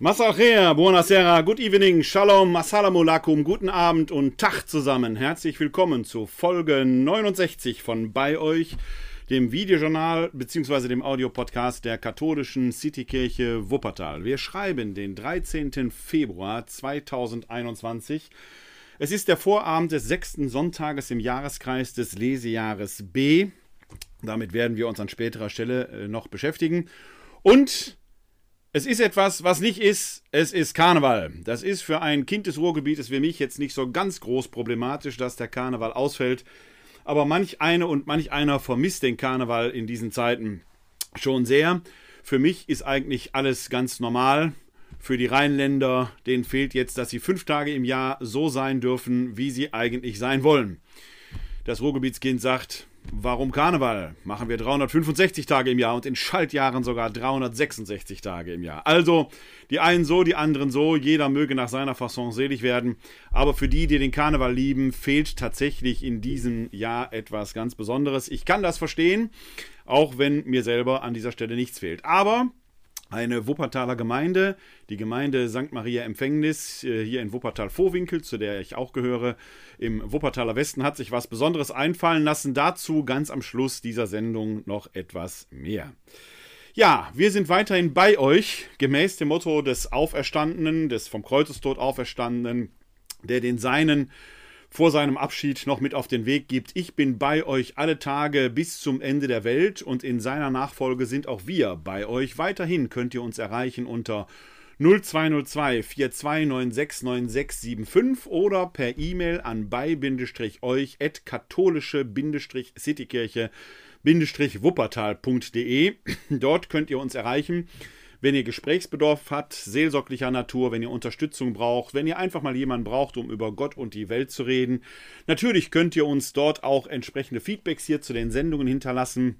Masachea, buonasera, good evening, shalom, assalamu guten Abend und Tag zusammen. Herzlich willkommen zu Folge 69 von bei euch, dem Videojournal bzw. dem Audiopodcast der katholischen Citykirche Wuppertal. Wir schreiben den 13. Februar 2021. Es ist der Vorabend des sechsten Sonntages im Jahreskreis des Lesejahres B. Damit werden wir uns an späterer Stelle äh, noch beschäftigen. Und es ist etwas, was nicht ist, es ist Karneval. Das ist für ein Kind des Ruhrgebietes wie mich jetzt nicht so ganz groß problematisch, dass der Karneval ausfällt. Aber manch eine und manch einer vermisst den Karneval in diesen Zeiten schon sehr. Für mich ist eigentlich alles ganz normal. Für die Rheinländer, denen fehlt jetzt, dass sie fünf Tage im Jahr so sein dürfen, wie sie eigentlich sein wollen. Das Ruhrgebietskind sagt, Warum Karneval? Machen wir 365 Tage im Jahr und in Schaltjahren sogar 366 Tage im Jahr. Also die einen so, die anderen so, jeder möge nach seiner Fasson selig werden. Aber für die, die den Karneval lieben, fehlt tatsächlich in diesem Jahr etwas ganz Besonderes. Ich kann das verstehen, auch wenn mir selber an dieser Stelle nichts fehlt. Aber eine Wuppertaler Gemeinde, die Gemeinde St. Maria Empfängnis äh, hier in Wuppertal-Vorwinkel, zu der ich auch gehöre, im Wuppertaler Westen, hat sich was Besonderes einfallen lassen. Dazu ganz am Schluss dieser Sendung noch etwas mehr. Ja, wir sind weiterhin bei euch, gemäß dem Motto des Auferstandenen, des vom Kreuzestod Auferstandenen, der den Seinen vor seinem Abschied noch mit auf den Weg gibt. Ich bin bei euch alle Tage bis zum Ende der Welt und in seiner Nachfolge sind auch wir bei euch. Weiterhin könnt ihr uns erreichen unter 0202 42969675 oder per E-Mail an bei-euch at katholische-citykirche wuppertal.de. Dort könnt ihr uns erreichen wenn ihr Gesprächsbedarf habt, seelsorglicher Natur, wenn ihr Unterstützung braucht, wenn ihr einfach mal jemanden braucht, um über Gott und die Welt zu reden. Natürlich könnt ihr uns dort auch entsprechende Feedbacks hier zu den Sendungen hinterlassen.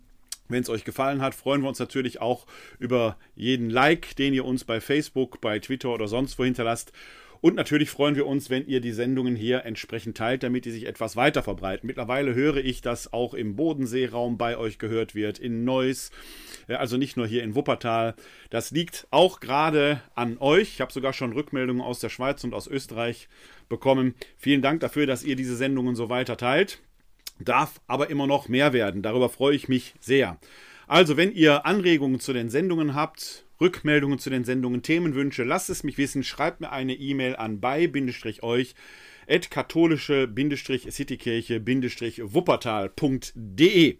Wenn es euch gefallen hat, freuen wir uns natürlich auch über jeden Like, den ihr uns bei Facebook, bei Twitter oder sonst wo hinterlasst. Und natürlich freuen wir uns, wenn ihr die Sendungen hier entsprechend teilt, damit die sich etwas weiter verbreiten. Mittlerweile höre ich, dass auch im Bodenseeraum bei euch gehört wird, in Neuss, also nicht nur hier in Wuppertal. Das liegt auch gerade an euch. Ich habe sogar schon Rückmeldungen aus der Schweiz und aus Österreich bekommen. Vielen Dank dafür, dass ihr diese Sendungen so weiter teilt. Darf aber immer noch mehr werden. Darüber freue ich mich sehr. Also, wenn ihr Anregungen zu den Sendungen habt, Rückmeldungen zu den Sendungen, Themenwünsche, lasst es mich wissen. Schreibt mir eine E-Mail an bei-euch at katholische-citykirche-wuppertal.de.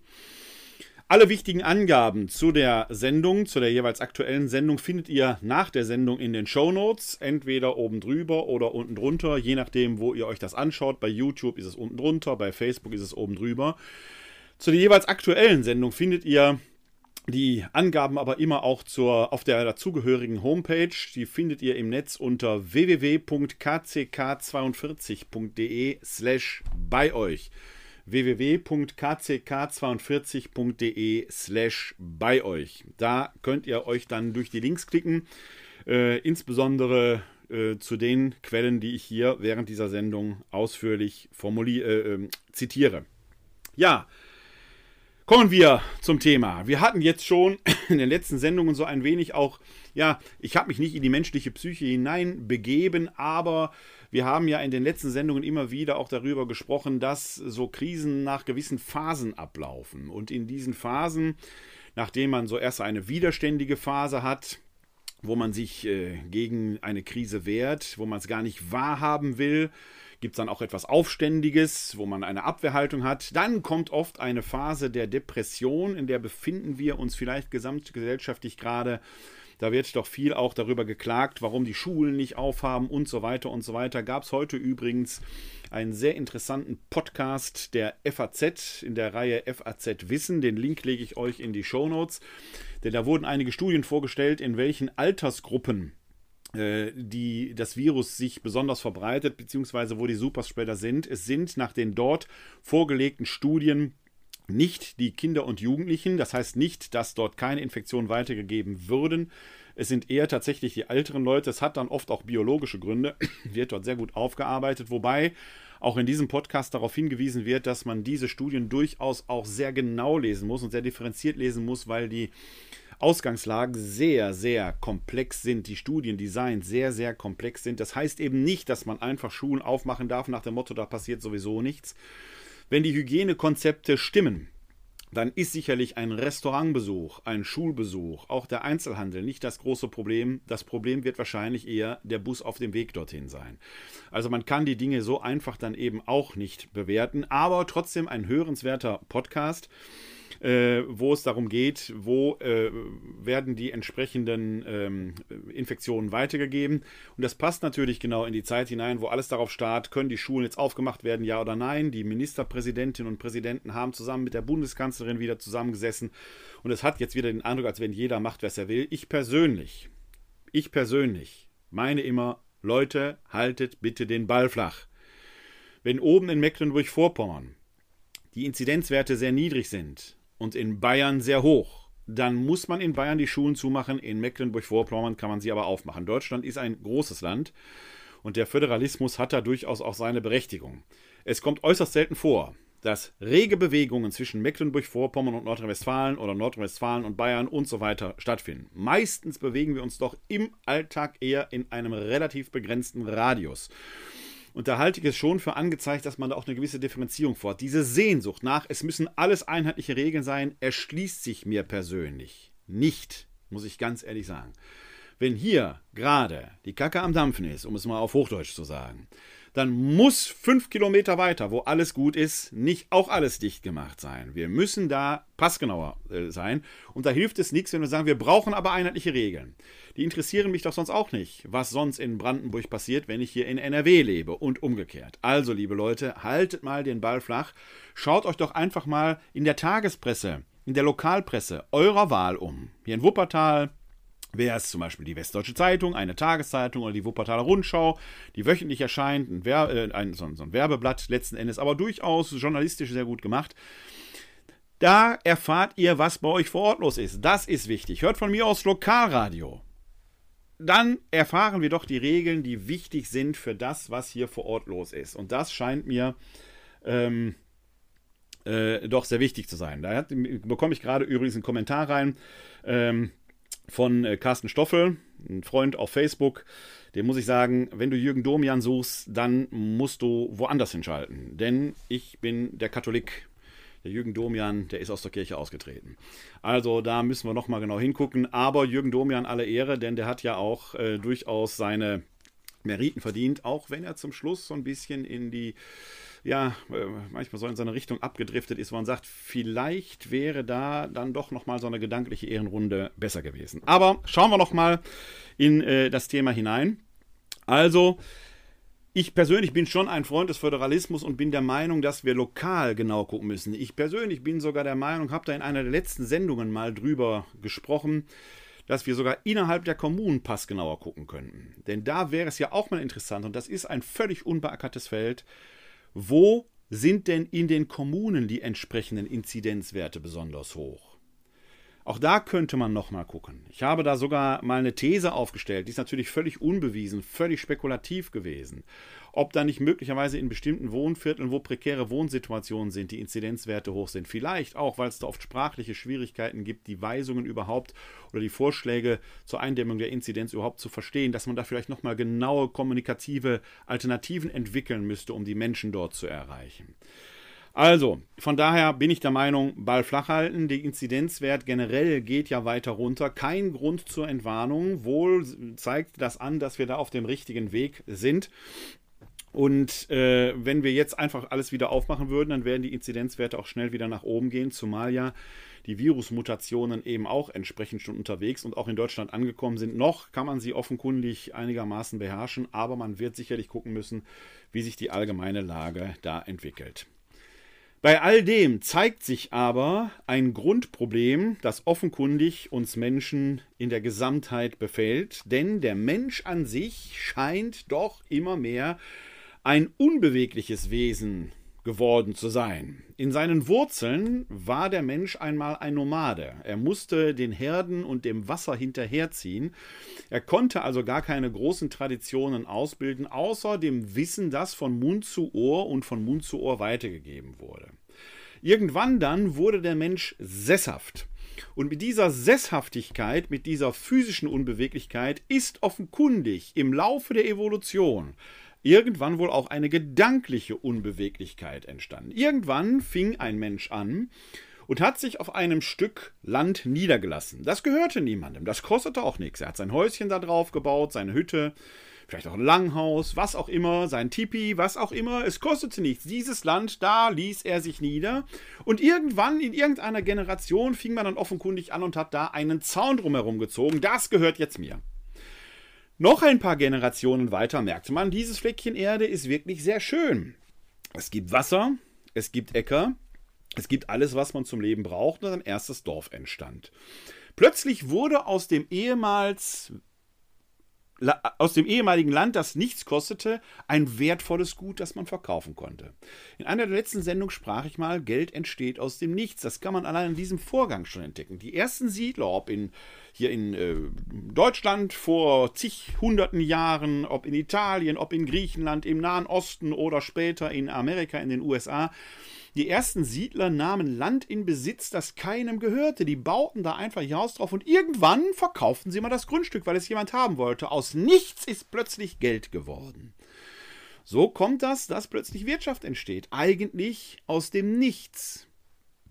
Alle wichtigen Angaben zu der Sendung, zu der jeweils aktuellen Sendung, findet ihr nach der Sendung in den Show Notes, entweder oben drüber oder unten drunter, je nachdem, wo ihr euch das anschaut. Bei YouTube ist es unten drunter, bei Facebook ist es oben drüber. Zu der jeweils aktuellen Sendung findet ihr die Angaben aber immer auch zur, auf der dazugehörigen Homepage. Die findet ihr im Netz unter www.kck42.de slash bei euch www.kck42.de slash bei euch. Da könnt ihr euch dann durch die Links klicken, äh, insbesondere äh, zu den Quellen, die ich hier während dieser Sendung ausführlich formulier äh, ähm, zitiere. Ja, Kommen wir zum Thema. Wir hatten jetzt schon in den letzten Sendungen so ein wenig auch, ja, ich habe mich nicht in die menschliche Psyche hineinbegeben, aber wir haben ja in den letzten Sendungen immer wieder auch darüber gesprochen, dass so Krisen nach gewissen Phasen ablaufen. Und in diesen Phasen, nachdem man so erst eine widerständige Phase hat, wo man sich äh, gegen eine Krise wehrt, wo man es gar nicht wahrhaben will, gibt es dann auch etwas Aufständiges, wo man eine Abwehrhaltung hat. Dann kommt oft eine Phase der Depression, in der befinden wir uns vielleicht gesamtgesellschaftlich gerade da wird doch viel auch darüber geklagt, warum die Schulen nicht aufhaben und so weiter und so weiter. Gab es heute übrigens einen sehr interessanten Podcast der FAZ in der Reihe FAZ Wissen. Den Link lege ich euch in die Show Notes. Denn da wurden einige Studien vorgestellt, in welchen Altersgruppen die das Virus sich besonders verbreitet, beziehungsweise wo die Superspreader sind. Es sind nach den dort vorgelegten Studien nicht die Kinder und Jugendlichen. Das heißt nicht, dass dort keine Infektionen weitergegeben würden. Es sind eher tatsächlich die älteren Leute. Es hat dann oft auch biologische Gründe, wird dort sehr gut aufgearbeitet. Wobei auch in diesem Podcast darauf hingewiesen wird, dass man diese Studien durchaus auch sehr genau lesen muss und sehr differenziert lesen muss, weil die Ausgangslagen sehr, sehr komplex sind, die Studiendesigns sehr, sehr komplex sind. Das heißt eben nicht, dass man einfach Schulen aufmachen darf nach dem Motto, da passiert sowieso nichts. Wenn die Hygienekonzepte stimmen, dann ist sicherlich ein Restaurantbesuch, ein Schulbesuch, auch der Einzelhandel nicht das große Problem. Das Problem wird wahrscheinlich eher der Bus auf dem Weg dorthin sein. Also man kann die Dinge so einfach dann eben auch nicht bewerten, aber trotzdem ein hörenswerter Podcast äh, wo es darum geht, wo äh, werden die entsprechenden ähm, Infektionen weitergegeben. Und das passt natürlich genau in die Zeit hinein, wo alles darauf starrt, können die Schulen jetzt aufgemacht werden, ja oder nein. Die Ministerpräsidentinnen und Präsidenten haben zusammen mit der Bundeskanzlerin wieder zusammengesessen. Und es hat jetzt wieder den Eindruck, als wenn jeder macht, was er will. Ich persönlich, ich persönlich meine immer, Leute, haltet bitte den Ball flach. Wenn oben in Mecklenburg-Vorpommern die Inzidenzwerte sehr niedrig sind, und in Bayern sehr hoch. Dann muss man in Bayern die Schulen zumachen, in Mecklenburg-Vorpommern kann man sie aber aufmachen. Deutschland ist ein großes Land und der Föderalismus hat da durchaus auch seine Berechtigung. Es kommt äußerst selten vor, dass rege Bewegungen zwischen Mecklenburg-Vorpommern und Nordrhein-Westfalen oder Nordrhein-Westfalen und Bayern und so weiter stattfinden. Meistens bewegen wir uns doch im Alltag eher in einem relativ begrenzten Radius. Und da halte ich es schon für angezeigt, dass man da auch eine gewisse Differenzierung vorhat. Diese Sehnsucht nach, es müssen alles einheitliche Regeln sein, erschließt sich mir persönlich nicht, muss ich ganz ehrlich sagen. Wenn hier gerade die Kacke am Dampfen ist, um es mal auf Hochdeutsch zu sagen, dann muss fünf Kilometer weiter, wo alles gut ist, nicht auch alles dicht gemacht sein. Wir müssen da passgenauer äh, sein. Und da hilft es nichts, wenn wir sagen, wir brauchen aber einheitliche Regeln. Die interessieren mich doch sonst auch nicht, was sonst in Brandenburg passiert, wenn ich hier in NRW lebe und umgekehrt. Also, liebe Leute, haltet mal den Ball flach. Schaut euch doch einfach mal in der Tagespresse, in der Lokalpresse eurer Wahl um. Hier in Wuppertal, wäre es zum Beispiel die Westdeutsche Zeitung, eine Tageszeitung oder die Wuppertaler Rundschau, die wöchentlich erscheint, ein, Wer äh, ein, so, so ein Werbeblatt letzten Endes, aber durchaus journalistisch sehr gut gemacht. Da erfahrt ihr, was bei euch vor Ort los ist. Das ist wichtig. Hört von mir aus Lokalradio. Dann erfahren wir doch die Regeln, die wichtig sind für das, was hier vor Ort los ist. Und das scheint mir ähm, äh, doch sehr wichtig zu sein. Da hat, bekomme ich gerade übrigens einen Kommentar rein. Ähm, von äh, Carsten Stoffel, ein Freund auf Facebook. Dem muss ich sagen, wenn du Jürgen Domian suchst, dann musst du woanders hinschalten. Denn ich bin der Katholik. Der Jürgen Domian, der ist aus der Kirche ausgetreten. Also da müssen wir nochmal genau hingucken. Aber Jürgen Domian alle Ehre, denn der hat ja auch äh, durchaus seine Meriten verdient, auch wenn er zum Schluss so ein bisschen in die ja, äh, manchmal so in seine Richtung abgedriftet ist, wo man sagt, vielleicht wäre da dann doch nochmal so eine gedankliche Ehrenrunde besser gewesen. Aber schauen wir nochmal in äh, das Thema hinein. Also, ich persönlich bin schon ein Freund des Föderalismus und bin der Meinung, dass wir lokal genau gucken müssen. Ich persönlich bin sogar der Meinung, habe da in einer der letzten Sendungen mal drüber gesprochen, dass wir sogar innerhalb der Kommunen passgenauer gucken könnten. Denn da wäre es ja auch mal interessant, und das ist ein völlig unbeackertes Feld, wo sind denn in den Kommunen die entsprechenden Inzidenzwerte besonders hoch? Auch da könnte man nochmal gucken. Ich habe da sogar mal eine These aufgestellt, die ist natürlich völlig unbewiesen, völlig spekulativ gewesen. Ob da nicht möglicherweise in bestimmten Wohnvierteln, wo prekäre Wohnsituationen sind, die Inzidenzwerte hoch sind. Vielleicht auch, weil es da oft sprachliche Schwierigkeiten gibt, die Weisungen überhaupt oder die Vorschläge zur Eindämmung der Inzidenz überhaupt zu verstehen, dass man da vielleicht nochmal genaue kommunikative Alternativen entwickeln müsste, um die Menschen dort zu erreichen. Also, von daher bin ich der Meinung, Ball flach halten. Der Inzidenzwert generell geht ja weiter runter. Kein Grund zur Entwarnung. Wohl zeigt das an, dass wir da auf dem richtigen Weg sind. Und äh, wenn wir jetzt einfach alles wieder aufmachen würden, dann werden die Inzidenzwerte auch schnell wieder nach oben gehen, zumal ja die Virusmutationen eben auch entsprechend schon unterwegs und auch in Deutschland angekommen sind. Noch kann man sie offenkundig einigermaßen beherrschen, aber man wird sicherlich gucken müssen, wie sich die allgemeine Lage da entwickelt. Bei all dem zeigt sich aber ein Grundproblem, das offenkundig uns Menschen in der Gesamtheit befällt, denn der Mensch an sich scheint doch immer mehr ein unbewegliches Wesen geworden zu sein. In seinen Wurzeln war der Mensch einmal ein Nomade. Er musste den Herden und dem Wasser hinterherziehen. Er konnte also gar keine großen Traditionen ausbilden, außer dem Wissen, das von Mund zu Ohr und von Mund zu Ohr weitergegeben wurde. Irgendwann dann wurde der Mensch sesshaft. Und mit dieser Sesshaftigkeit, mit dieser physischen Unbeweglichkeit ist offenkundig im Laufe der Evolution irgendwann wohl auch eine gedankliche Unbeweglichkeit entstanden. Irgendwann fing ein Mensch an und hat sich auf einem Stück Land niedergelassen. Das gehörte niemandem, das kostete auch nichts. Er hat sein Häuschen da drauf gebaut, seine Hütte, vielleicht auch ein Langhaus, was auch immer, sein Tipi, was auch immer. Es kostete nichts. Dieses Land, da ließ er sich nieder. Und irgendwann in irgendeiner Generation fing man dann offenkundig an und hat da einen Zaun drumherum gezogen. Das gehört jetzt mir. Noch ein paar Generationen weiter merkte man, dieses Fleckchen Erde ist wirklich sehr schön. Es gibt Wasser, es gibt Äcker, es gibt alles, was man zum Leben braucht, und ein erstes Dorf entstand. Plötzlich wurde aus dem ehemals aus dem ehemaligen Land, das nichts kostete, ein wertvolles Gut, das man verkaufen konnte. In einer der letzten Sendungen sprach ich mal, Geld entsteht aus dem Nichts. Das kann man allein in diesem Vorgang schon entdecken. Die ersten Siedler, ob in, hier in äh, Deutschland vor zig hunderten Jahren, ob in Italien, ob in Griechenland, im Nahen Osten oder später in Amerika, in den USA, die ersten Siedler nahmen Land in Besitz, das keinem gehörte. Die bauten da einfach ihr Haus drauf und irgendwann verkauften sie mal das Grundstück, weil es jemand haben wollte. Aus nichts ist plötzlich Geld geworden. So kommt das, dass plötzlich Wirtschaft entsteht. Eigentlich aus dem Nichts,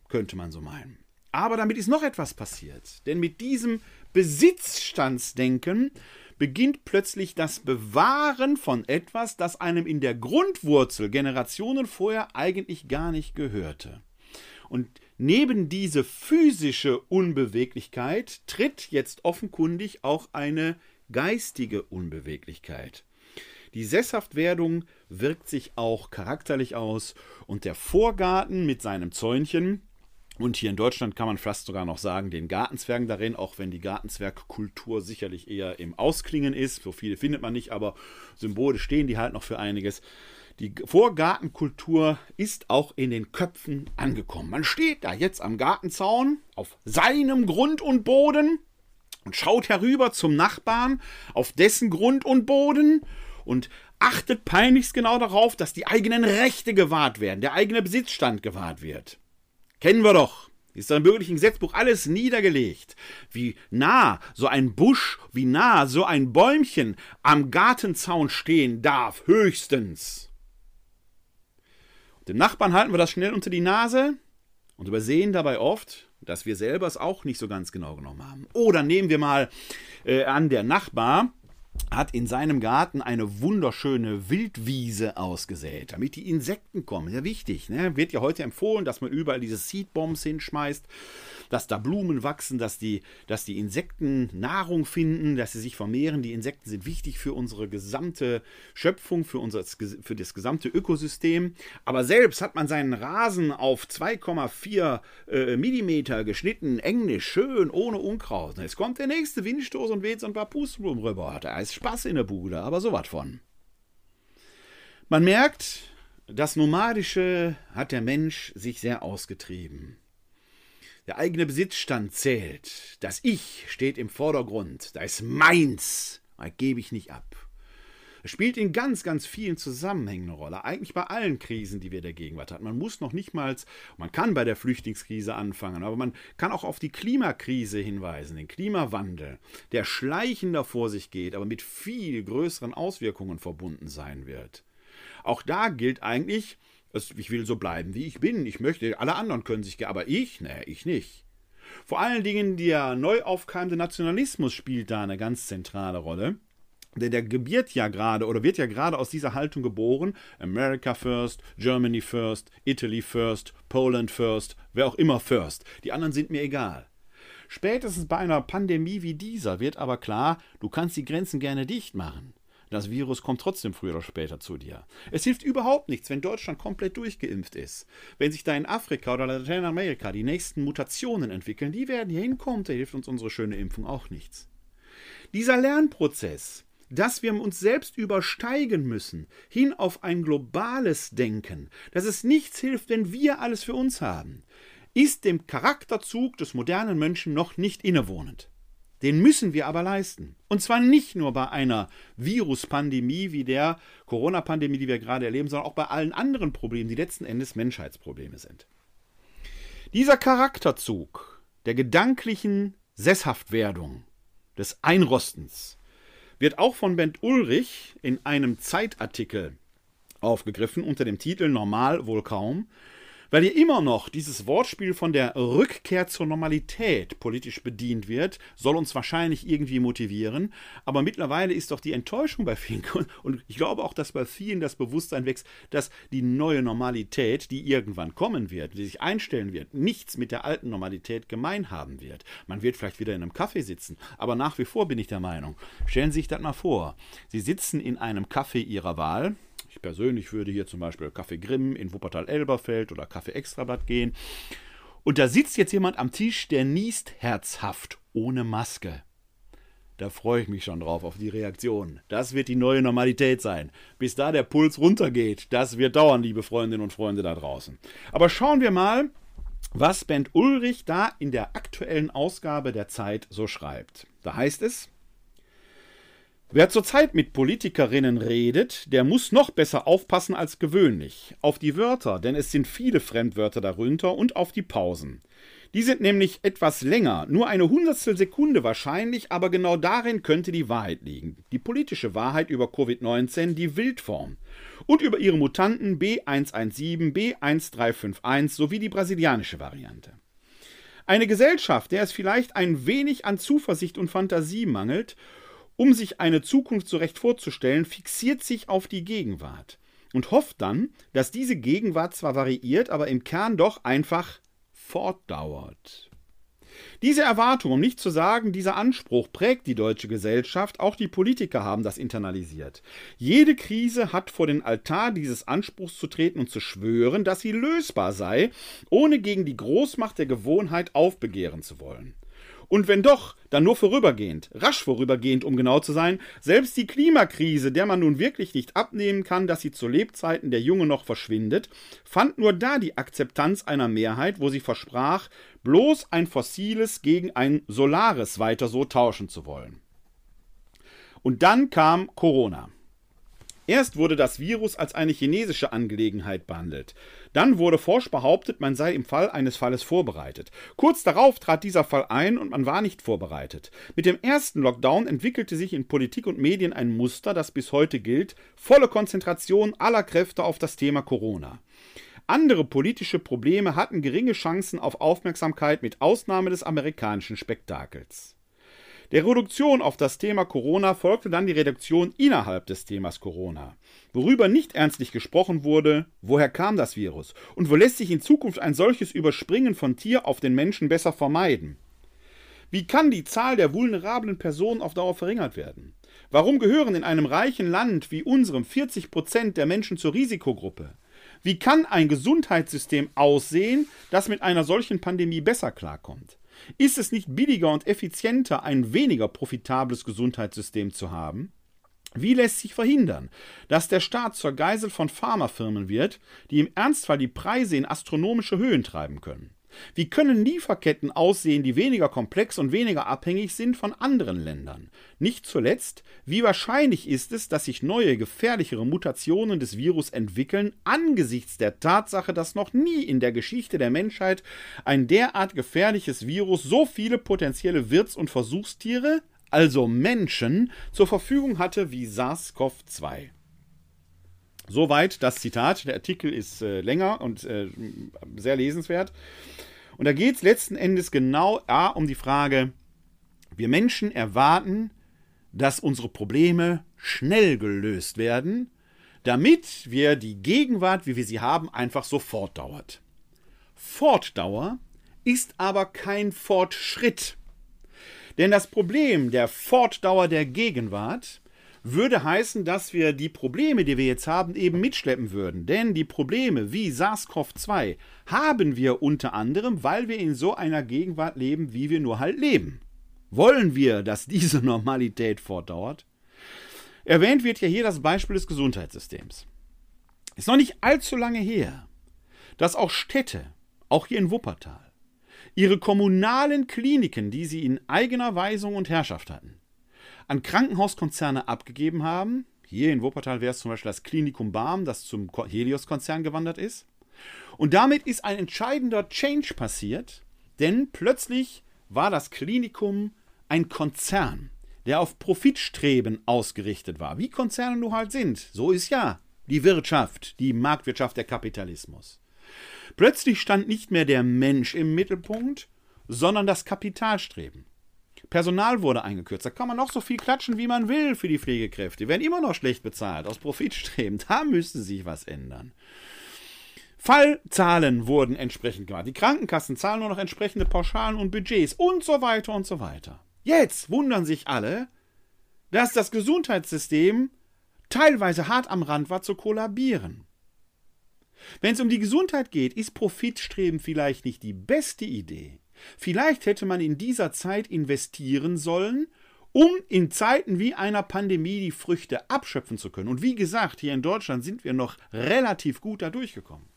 könnte man so meinen. Aber damit ist noch etwas passiert. Denn mit diesem Besitzstandsdenken beginnt plötzlich das Bewahren von etwas, das einem in der Grundwurzel Generationen vorher eigentlich gar nicht gehörte. Und neben diese physische Unbeweglichkeit tritt jetzt offenkundig auch eine geistige Unbeweglichkeit. Die Sesshaftwerdung wirkt sich auch charakterlich aus und der Vorgarten mit seinem Zäunchen und hier in Deutschland kann man fast sogar noch sagen, den Gartenzwergen darin, auch wenn die Gartenzwergkultur sicherlich eher im Ausklingen ist. So viele findet man nicht, aber Symbole stehen die halt noch für einiges. Die Vorgartenkultur ist auch in den Köpfen angekommen. Man steht da jetzt am Gartenzaun auf seinem Grund und Boden und schaut herüber zum Nachbarn auf dessen Grund und Boden und achtet peinlichst genau darauf, dass die eigenen Rechte gewahrt werden, der eigene Besitzstand gewahrt wird. Kennen wir doch. Ist da im bürgerlichen Gesetzbuch alles niedergelegt. Wie nah so ein Busch, wie nah so ein Bäumchen am Gartenzaun stehen darf, höchstens. Dem Nachbarn halten wir das schnell unter die Nase und übersehen dabei oft, dass wir selber es auch nicht so ganz genau genommen haben. Oder nehmen wir mal äh, an, der Nachbar hat in seinem Garten eine wunderschöne Wildwiese ausgesät, damit die Insekten kommen. Ja, wichtig. Ne? Wird ja heute empfohlen, dass man überall diese Seedbombs hinschmeißt, dass da Blumen wachsen, dass die, dass die Insekten Nahrung finden, dass sie sich vermehren. Die Insekten sind wichtig für unsere gesamte Schöpfung, für, unser, für das gesamte Ökosystem. Aber selbst hat man seinen Rasen auf 2,4 äh, Millimeter geschnitten, englisch, schön, ohne Unkraut. Jetzt kommt der nächste Windstoß und weht so ein paar Pustblumen rüber. Er ist Spaß in der Bude, aber so was von. Man merkt, das Nomadische hat der Mensch sich sehr ausgetrieben. Der eigene Besitzstand zählt. Das Ich steht im Vordergrund. Da ist meins. Das gebe ich nicht ab. Spielt in ganz, ganz vielen Zusammenhängen eine Rolle. Eigentlich bei allen Krisen, die wir der Gegenwart hatten. Man muss noch nicht mal, man kann bei der Flüchtlingskrise anfangen, aber man kann auch auf die Klimakrise hinweisen, den Klimawandel, der schleichender vor sich geht, aber mit viel größeren Auswirkungen verbunden sein wird. Auch da gilt eigentlich, ich will so bleiben, wie ich bin. Ich möchte, alle anderen können sich, aber ich, ne, ich nicht. Vor allen Dingen der neu aufkeimende Nationalismus spielt da eine ganz zentrale Rolle. Denn der gebiert ja gerade oder wird ja gerade aus dieser Haltung geboren. America first, Germany first, Italy first, Poland first, wer auch immer first. Die anderen sind mir egal. Spätestens bei einer Pandemie wie dieser wird aber klar, du kannst die Grenzen gerne dicht machen. Das Virus kommt trotzdem früher oder später zu dir. Es hilft überhaupt nichts, wenn Deutschland komplett durchgeimpft ist. Wenn sich da in Afrika oder Lateinamerika die nächsten Mutationen entwickeln, die werden hier hinkommen, da hilft uns unsere schöne Impfung auch nichts. Dieser Lernprozess, dass wir uns selbst übersteigen müssen, hin auf ein globales Denken, dass es nichts hilft, wenn wir alles für uns haben, ist dem Charakterzug des modernen Menschen noch nicht innewohnend. Den müssen wir aber leisten. Und zwar nicht nur bei einer Viruspandemie wie der Corona-Pandemie, die wir gerade erleben, sondern auch bei allen anderen Problemen, die letzten Endes Menschheitsprobleme sind. Dieser Charakterzug der gedanklichen Sesshaftwerdung, des Einrostens, wird auch von Bent Ulrich in einem Zeitartikel aufgegriffen unter dem Titel Normal wohl kaum, weil hier immer noch dieses Wortspiel von der Rückkehr zur Normalität politisch bedient wird, soll uns wahrscheinlich irgendwie motivieren. Aber mittlerweile ist doch die Enttäuschung bei vielen, und ich glaube auch, dass bei vielen das Bewusstsein wächst, dass die neue Normalität, die irgendwann kommen wird, die sich einstellen wird, nichts mit der alten Normalität gemein haben wird. Man wird vielleicht wieder in einem Café sitzen, aber nach wie vor bin ich der Meinung, stellen Sie sich das mal vor. Sie sitzen in einem Café Ihrer Wahl, ich persönlich würde hier zum Beispiel Kaffee Grimm in Wuppertal-Elberfeld oder Kaffee Extrablatt gehen. Und da sitzt jetzt jemand am Tisch, der niest herzhaft, ohne Maske. Da freue ich mich schon drauf, auf die Reaktion. Das wird die neue Normalität sein. Bis da der Puls runtergeht, das wird dauern, liebe Freundinnen und Freunde da draußen. Aber schauen wir mal, was Bent Ulrich da in der aktuellen Ausgabe der Zeit so schreibt. Da heißt es, Wer zurzeit mit Politikerinnen redet, der muss noch besser aufpassen als gewöhnlich. Auf die Wörter, denn es sind viele Fremdwörter darunter, und auf die Pausen. Die sind nämlich etwas länger, nur eine Hundertstel Sekunde wahrscheinlich, aber genau darin könnte die Wahrheit liegen. Die politische Wahrheit über Covid-19, die Wildform. Und über ihre Mutanten B117, B1351 sowie die brasilianische Variante. Eine Gesellschaft, der es vielleicht ein wenig an Zuversicht und Fantasie mangelt um sich eine Zukunft so recht vorzustellen, fixiert sich auf die Gegenwart und hofft dann, dass diese Gegenwart zwar variiert, aber im Kern doch einfach fortdauert. Diese Erwartung, um nicht zu sagen, dieser Anspruch prägt die deutsche Gesellschaft, auch die Politiker haben das internalisiert. Jede Krise hat vor den Altar dieses Anspruchs zu treten und zu schwören, dass sie lösbar sei, ohne gegen die Großmacht der Gewohnheit aufbegehren zu wollen. Und wenn doch, dann nur vorübergehend, rasch vorübergehend, um genau zu sein. Selbst die Klimakrise, der man nun wirklich nicht abnehmen kann, dass sie zu Lebzeiten der Junge noch verschwindet, fand nur da die Akzeptanz einer Mehrheit, wo sie versprach, bloß ein fossiles gegen ein solares weiter so tauschen zu wollen. Und dann kam Corona. Erst wurde das Virus als eine chinesische Angelegenheit behandelt. Dann wurde forsch behauptet, man sei im Fall eines Falles vorbereitet. Kurz darauf trat dieser Fall ein und man war nicht vorbereitet. Mit dem ersten Lockdown entwickelte sich in Politik und Medien ein Muster, das bis heute gilt, volle Konzentration aller Kräfte auf das Thema Corona. Andere politische Probleme hatten geringe Chancen auf Aufmerksamkeit mit Ausnahme des amerikanischen Spektakels. Der Reduktion auf das Thema Corona folgte dann die Reduktion innerhalb des Themas Corona. Worüber nicht ernstlich gesprochen wurde, woher kam das Virus und wo lässt sich in Zukunft ein solches Überspringen von Tier auf den Menschen besser vermeiden? Wie kann die Zahl der vulnerablen Personen auf Dauer verringert werden? Warum gehören in einem reichen Land wie unserem 40 Prozent der Menschen zur Risikogruppe? Wie kann ein Gesundheitssystem aussehen, das mit einer solchen Pandemie besser klarkommt? Ist es nicht billiger und effizienter, ein weniger profitables Gesundheitssystem zu haben? Wie lässt sich verhindern, dass der Staat zur Geisel von Pharmafirmen wird, die im Ernstfall die Preise in astronomische Höhen treiben können? Wie können Lieferketten aussehen, die weniger komplex und weniger abhängig sind von anderen Ländern? Nicht zuletzt, wie wahrscheinlich ist es, dass sich neue, gefährlichere Mutationen des Virus entwickeln, angesichts der Tatsache, dass noch nie in der Geschichte der Menschheit ein derart gefährliches Virus so viele potenzielle Wirts- und Versuchstiere, also Menschen, zur Verfügung hatte wie SARS-CoV-2? Soweit das Zitat. Der Artikel ist äh, länger und äh, sehr lesenswert. Und da geht es letzten Endes genau A, um die Frage, wir Menschen erwarten, dass unsere Probleme schnell gelöst werden, damit wir die Gegenwart, wie wir sie haben, einfach so fortdauert. Fortdauer ist aber kein Fortschritt. Denn das Problem der Fortdauer der Gegenwart würde heißen, dass wir die Probleme, die wir jetzt haben, eben mitschleppen würden. Denn die Probleme wie SARS-CoV-2 haben wir unter anderem, weil wir in so einer Gegenwart leben, wie wir nur halt leben. Wollen wir, dass diese Normalität fortdauert? Erwähnt wird ja hier das Beispiel des Gesundheitssystems. Ist noch nicht allzu lange her, dass auch Städte, auch hier in Wuppertal, ihre kommunalen Kliniken, die sie in eigener Weisung und Herrschaft hatten, an Krankenhauskonzerne abgegeben haben. Hier in Wuppertal wäre es zum Beispiel das Klinikum Barm, das zum Helios-Konzern gewandert ist. Und damit ist ein entscheidender Change passiert Denn plötzlich war das Klinikum ein Konzern, der auf Profitstreben ausgerichtet war. Wie Konzerne nun halt sind. So ist ja die Wirtschaft, die Marktwirtschaft, der Kapitalismus. Plötzlich stand nicht mehr der Mensch im Mittelpunkt, sondern das Kapitalstreben. Personal wurde eingekürzt. Da kann man noch so viel klatschen, wie man will für die Pflegekräfte. Die werden immer noch schlecht bezahlt, aus Profitstreben. Da müsste sich was ändern. Fallzahlen wurden entsprechend gemacht. Die Krankenkassen zahlen nur noch entsprechende Pauschalen und Budgets und so weiter und so weiter. Jetzt wundern sich alle, dass das Gesundheitssystem teilweise hart am Rand war zu kollabieren. Wenn es um die Gesundheit geht, ist Profitstreben vielleicht nicht die beste Idee. Vielleicht hätte man in dieser Zeit investieren sollen, um in Zeiten wie einer Pandemie die Früchte abschöpfen zu können. Und wie gesagt, hier in Deutschland sind wir noch relativ gut da durchgekommen.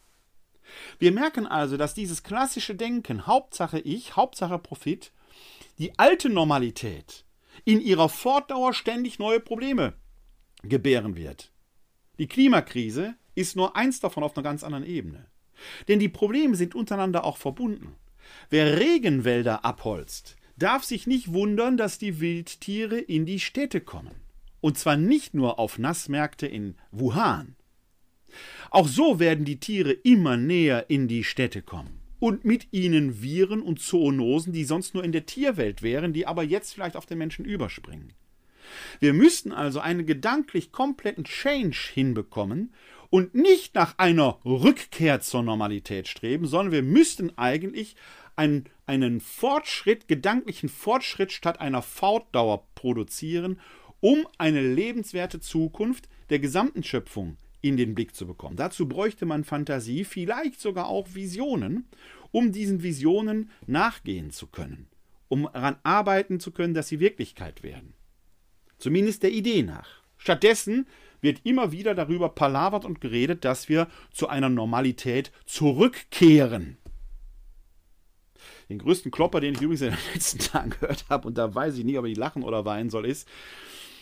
Wir merken also, dass dieses klassische Denken, Hauptsache ich, Hauptsache Profit, die alte Normalität in ihrer Fortdauer ständig neue Probleme gebären wird. Die Klimakrise ist nur eins davon auf einer ganz anderen Ebene. Denn die Probleme sind untereinander auch verbunden. Wer Regenwälder abholzt, darf sich nicht wundern, dass die Wildtiere in die Städte kommen. Und zwar nicht nur auf Nassmärkte in Wuhan. Auch so werden die Tiere immer näher in die Städte kommen. Und mit ihnen Viren und Zoonosen, die sonst nur in der Tierwelt wären, die aber jetzt vielleicht auf den Menschen überspringen. Wir müssten also einen gedanklich kompletten Change hinbekommen und nicht nach einer Rückkehr zur Normalität streben, sondern wir müssten eigentlich einen, einen Fortschritt, gedanklichen Fortschritt statt einer Fortdauer produzieren, um eine lebenswerte Zukunft der gesamten Schöpfung in den Blick zu bekommen. Dazu bräuchte man Fantasie, vielleicht sogar auch Visionen, um diesen Visionen nachgehen zu können, um daran arbeiten zu können, dass sie Wirklichkeit werden. Zumindest der Idee nach. Stattdessen wird immer wieder darüber palavert und geredet, dass wir zu einer Normalität zurückkehren. Den größten Klopper, den ich übrigens in den letzten Tagen gehört habe, und da weiß ich nicht, ob ich lachen oder weinen soll, ist,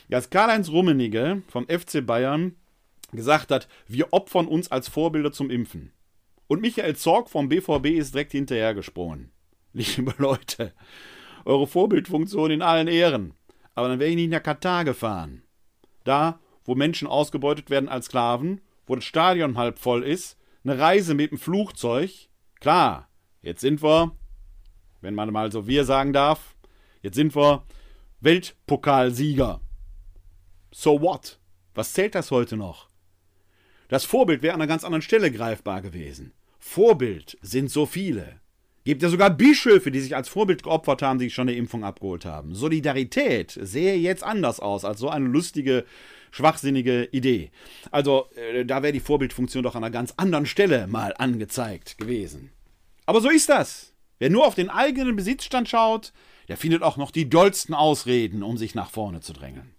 dass Karl-Heinz Rummenigge vom FC Bayern gesagt hat, wir opfern uns als Vorbilder zum Impfen. Und Michael Zorg vom BVB ist direkt hinterhergesprungen. Liebe Leute, eure Vorbildfunktion in allen Ehren. Aber dann wäre ich nicht nach Katar gefahren. Da, wo Menschen ausgebeutet werden als Sklaven, wo das Stadion halb voll ist, eine Reise mit dem Flugzeug. Klar, jetzt sind wir, wenn man mal so wir sagen darf, jetzt sind wir Weltpokalsieger. So what? Was zählt das heute noch? Das Vorbild wäre an einer ganz anderen Stelle greifbar gewesen. Vorbild sind so viele. Gibt ja sogar Bischöfe, die sich als Vorbild geopfert haben, die schon eine Impfung abgeholt haben. Solidarität sähe jetzt anders aus als so eine lustige, schwachsinnige Idee. Also äh, da wäre die Vorbildfunktion doch an einer ganz anderen Stelle mal angezeigt gewesen. Aber so ist das. Wer nur auf den eigenen Besitzstand schaut, der findet auch noch die dollsten Ausreden, um sich nach vorne zu drängen.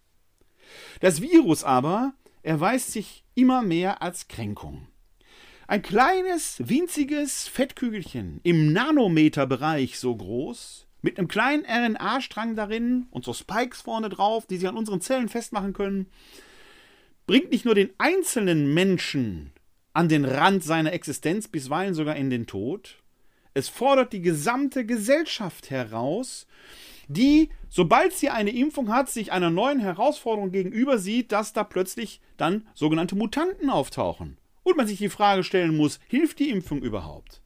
Das Virus aber erweist sich immer mehr als Kränkung. Ein kleines, winziges Fettkügelchen im Nanometerbereich so groß, mit einem kleinen RNA-Strang darin und so Spikes vorne drauf, die sich an unseren Zellen festmachen können, bringt nicht nur den einzelnen Menschen an den Rand seiner Existenz, bisweilen sogar in den Tod, es fordert die gesamte Gesellschaft heraus, die, sobald sie eine Impfung hat, sich einer neuen Herausforderung gegenüber sieht, dass da plötzlich dann sogenannte Mutanten auftauchen. Und man sich die Frage stellen muss, hilft die Impfung überhaupt?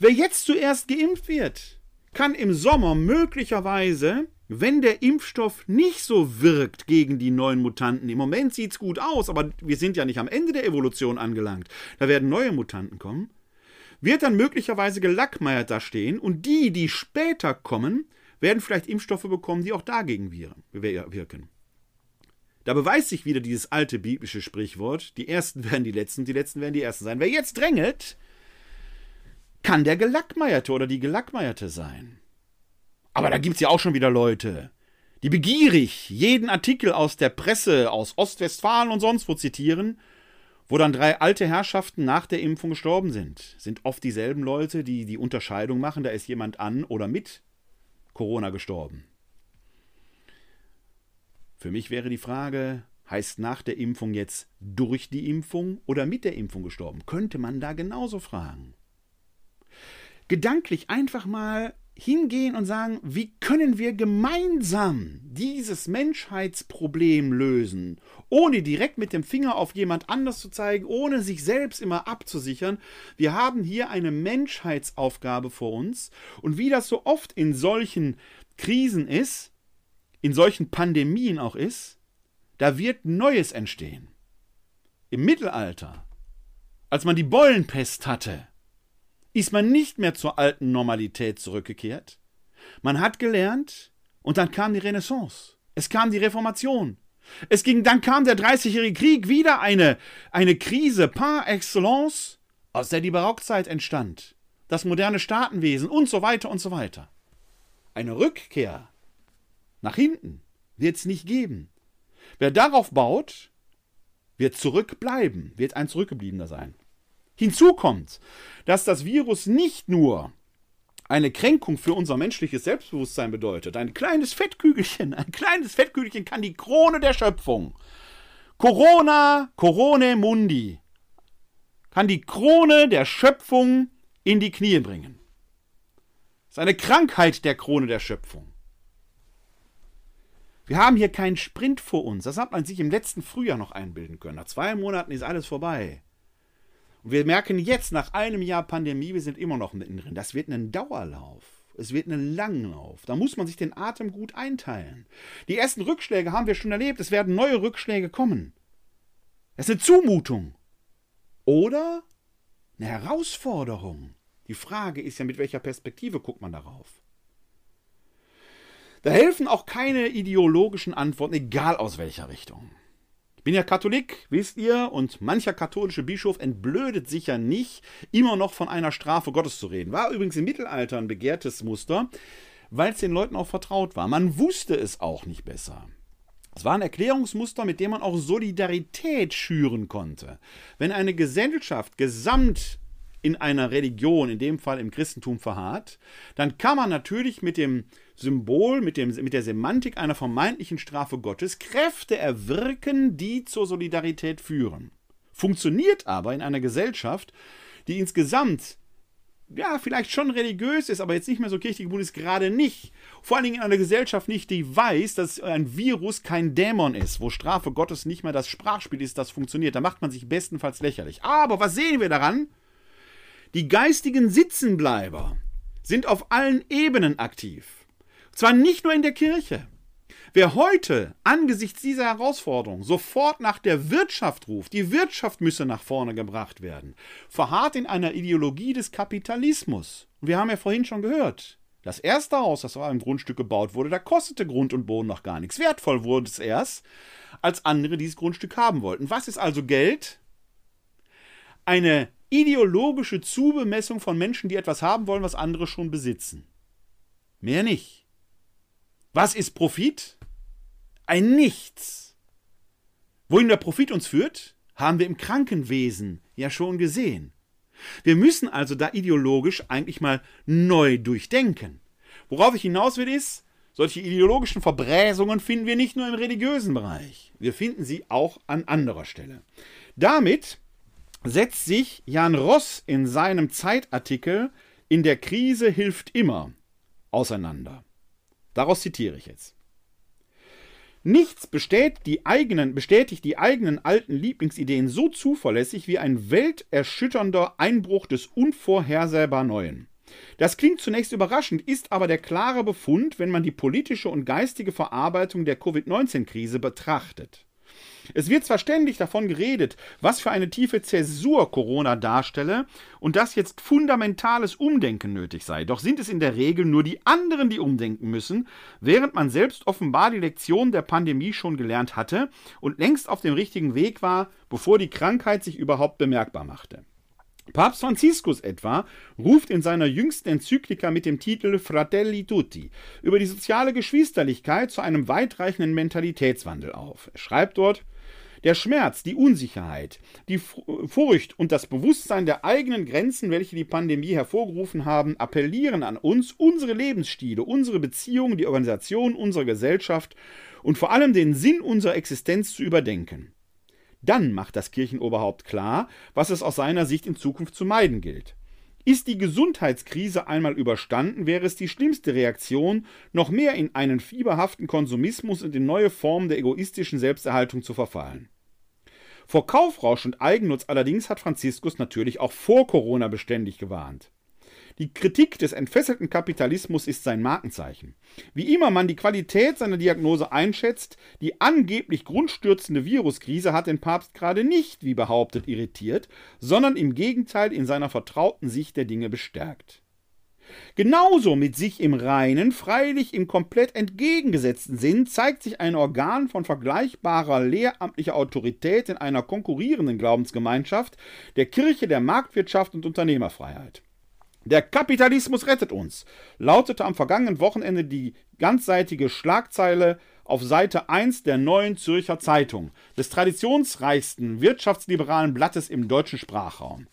Wer jetzt zuerst geimpft wird, kann im Sommer möglicherweise, wenn der Impfstoff nicht so wirkt gegen die neuen Mutanten, im Moment sieht es gut aus, aber wir sind ja nicht am Ende der Evolution angelangt, da werden neue Mutanten kommen, wird dann möglicherweise gelackmeiert da stehen und die, die später kommen, werden vielleicht Impfstoffe bekommen, die auch dagegen wirken. Da beweist sich wieder dieses alte biblische Sprichwort, die Ersten werden die Letzten, die Letzten werden die Ersten sein. Wer jetzt drängelt, kann der Gelackmeierte oder die Gelackmeierte sein. Aber da gibt es ja auch schon wieder Leute, die begierig jeden Artikel aus der Presse, aus Ostwestfalen und sonst wo zitieren, wo dann drei alte Herrschaften nach der Impfung gestorben sind. Sind oft dieselben Leute, die die Unterscheidung machen, da ist jemand an oder mit Corona gestorben. Für mich wäre die Frage, heißt nach der Impfung jetzt durch die Impfung oder mit der Impfung gestorben? Könnte man da genauso fragen. gedanklich einfach mal hingehen und sagen, wie können wir gemeinsam dieses Menschheitsproblem lösen, ohne direkt mit dem Finger auf jemand anders zu zeigen, ohne sich selbst immer abzusichern. Wir haben hier eine Menschheitsaufgabe vor uns und wie das so oft in solchen Krisen ist, in solchen Pandemien auch ist, da wird Neues entstehen. Im Mittelalter, als man die Beulenpest hatte, ist man nicht mehr zur alten Normalität zurückgekehrt. Man hat gelernt und dann kam die Renaissance. Es kam die Reformation. Es ging, dann kam der Dreißigjährige Krieg, wieder eine, eine Krise par excellence, aus der die Barockzeit entstand. Das moderne Staatenwesen und so weiter und so weiter. Eine Rückkehr nach hinten wird es nicht geben. Wer darauf baut, wird zurückbleiben, wird ein Zurückgebliebener sein. Hinzu kommt, dass das Virus nicht nur eine Kränkung für unser menschliches Selbstbewusstsein bedeutet. Ein kleines Fettkügelchen, ein kleines Fettkügelchen kann die Krone der Schöpfung. Corona, Corone Mundi, kann die Krone der Schöpfung in die Knie bringen. Das ist eine Krankheit der Krone der Schöpfung. Wir haben hier keinen Sprint vor uns. Das hat man sich im letzten Frühjahr noch einbilden können. Nach zwei Monaten ist alles vorbei. Und wir merken jetzt, nach einem Jahr Pandemie, wir sind immer noch mittendrin. Das wird ein Dauerlauf. Es wird ein Langlauf. Da muss man sich den Atem gut einteilen. Die ersten Rückschläge haben wir schon erlebt. Es werden neue Rückschläge kommen. Das ist eine Zumutung. Oder eine Herausforderung. Die Frage ist ja, mit welcher Perspektive guckt man darauf? Da helfen auch keine ideologischen Antworten, egal aus welcher Richtung bin ja Katholik, wisst ihr, und mancher katholische Bischof entblödet sich ja nicht, immer noch von einer Strafe Gottes zu reden. War übrigens im Mittelalter ein begehrtes Muster, weil es den Leuten auch vertraut war. Man wusste es auch nicht besser. Es war ein Erklärungsmuster, mit dem man auch Solidarität schüren konnte. Wenn eine Gesellschaft gesamt in einer Religion, in dem Fall im Christentum, verharrt, dann kann man natürlich mit dem Symbol, mit, dem, mit der Semantik einer vermeintlichen Strafe Gottes Kräfte erwirken, die zur Solidarität führen. Funktioniert aber in einer Gesellschaft, die insgesamt ja, vielleicht schon religiös ist, aber jetzt nicht mehr so kirchlich gebunden ist, gerade nicht. Vor allen Dingen in einer Gesellschaft nicht, die weiß, dass ein Virus kein Dämon ist, wo Strafe Gottes nicht mehr das Sprachspiel ist, das funktioniert. Da macht man sich bestenfalls lächerlich. Aber was sehen wir daran? Die geistigen Sitzenbleiber sind auf allen Ebenen aktiv. Zwar nicht nur in der Kirche. Wer heute angesichts dieser Herausforderung sofort nach der Wirtschaft ruft, die Wirtschaft müsse nach vorne gebracht werden, verharrt in einer Ideologie des Kapitalismus. Und wir haben ja vorhin schon gehört, das erste Haus, das auf einem Grundstück gebaut wurde, da kostete Grund und Boden noch gar nichts. Wertvoll wurde es erst, als andere dieses Grundstück haben wollten. Was ist also Geld? Eine ideologische Zubemessung von Menschen, die etwas haben wollen, was andere schon besitzen. Mehr nicht. Was ist Profit? Ein Nichts. Wohin der Profit uns führt, haben wir im Krankenwesen ja schon gesehen. Wir müssen also da ideologisch eigentlich mal neu durchdenken. Worauf ich hinaus will, ist, solche ideologischen Verbräsungen finden wir nicht nur im religiösen Bereich, wir finden sie auch an anderer Stelle. Damit setzt sich Jan Ross in seinem Zeitartikel In der Krise hilft immer auseinander. Daraus zitiere ich jetzt. Nichts bestätigt die, eigenen, bestätigt die eigenen alten Lieblingsideen so zuverlässig wie ein welterschütternder Einbruch des unvorhersehbar Neuen. Das klingt zunächst überraschend, ist aber der klare Befund, wenn man die politische und geistige Verarbeitung der Covid-19-Krise betrachtet. Es wird zwar ständig davon geredet, was für eine tiefe Zäsur Corona darstelle und dass jetzt fundamentales Umdenken nötig sei, doch sind es in der Regel nur die anderen, die umdenken müssen, während man selbst offenbar die Lektion der Pandemie schon gelernt hatte und längst auf dem richtigen Weg war, bevor die Krankheit sich überhaupt bemerkbar machte. Papst Franziskus etwa ruft in seiner jüngsten Enzyklika mit dem Titel Fratelli Tutti über die soziale Geschwisterlichkeit zu einem weitreichenden Mentalitätswandel auf. Er schreibt dort, der Schmerz, die Unsicherheit, die Furcht und das Bewusstsein der eigenen Grenzen, welche die Pandemie hervorgerufen haben, appellieren an uns, unsere Lebensstile, unsere Beziehungen, die Organisation unserer Gesellschaft und vor allem den Sinn unserer Existenz zu überdenken. Dann macht das Kirchenoberhaupt klar, was es aus seiner Sicht in Zukunft zu meiden gilt. Ist die Gesundheitskrise einmal überstanden, wäre es die schlimmste Reaktion, noch mehr in einen fieberhaften Konsumismus und in neue Formen der egoistischen Selbsterhaltung zu verfallen. Vor Kaufrausch und Eigennutz allerdings hat Franziskus natürlich auch vor Corona beständig gewarnt. Die Kritik des entfesselten Kapitalismus ist sein Markenzeichen. Wie immer man die Qualität seiner Diagnose einschätzt, die angeblich grundstürzende Viruskrise hat den Papst gerade nicht, wie behauptet, irritiert, sondern im Gegenteil in seiner vertrauten Sicht der Dinge bestärkt. Genauso mit sich im Reinen, freilich im komplett entgegengesetzten Sinn, zeigt sich ein Organ von vergleichbarer lehramtlicher Autorität in einer konkurrierenden Glaubensgemeinschaft, der Kirche der Marktwirtschaft und Unternehmerfreiheit. Der Kapitalismus rettet uns, lautete am vergangenen Wochenende die ganzseitige Schlagzeile auf Seite 1 der Neuen Zürcher Zeitung, des traditionsreichsten wirtschaftsliberalen Blattes im deutschen Sprachraum.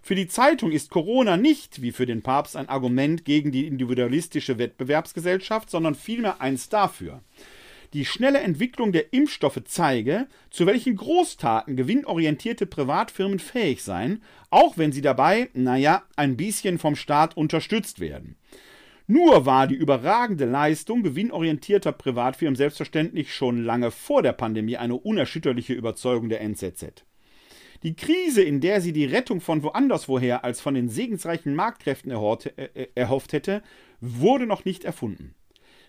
Für die Zeitung ist Corona nicht, wie für den Papst, ein Argument gegen die individualistische Wettbewerbsgesellschaft, sondern vielmehr eins dafür die schnelle Entwicklung der Impfstoffe zeige, zu welchen Großtaten gewinnorientierte Privatfirmen fähig seien, auch wenn sie dabei, naja, ein bisschen vom Staat unterstützt werden. Nur war die überragende Leistung gewinnorientierter Privatfirmen selbstverständlich schon lange vor der Pandemie eine unerschütterliche Überzeugung der NZZ. Die Krise, in der sie die Rettung von woanders woher als von den segensreichen Marktkräften erhofft hätte, wurde noch nicht erfunden.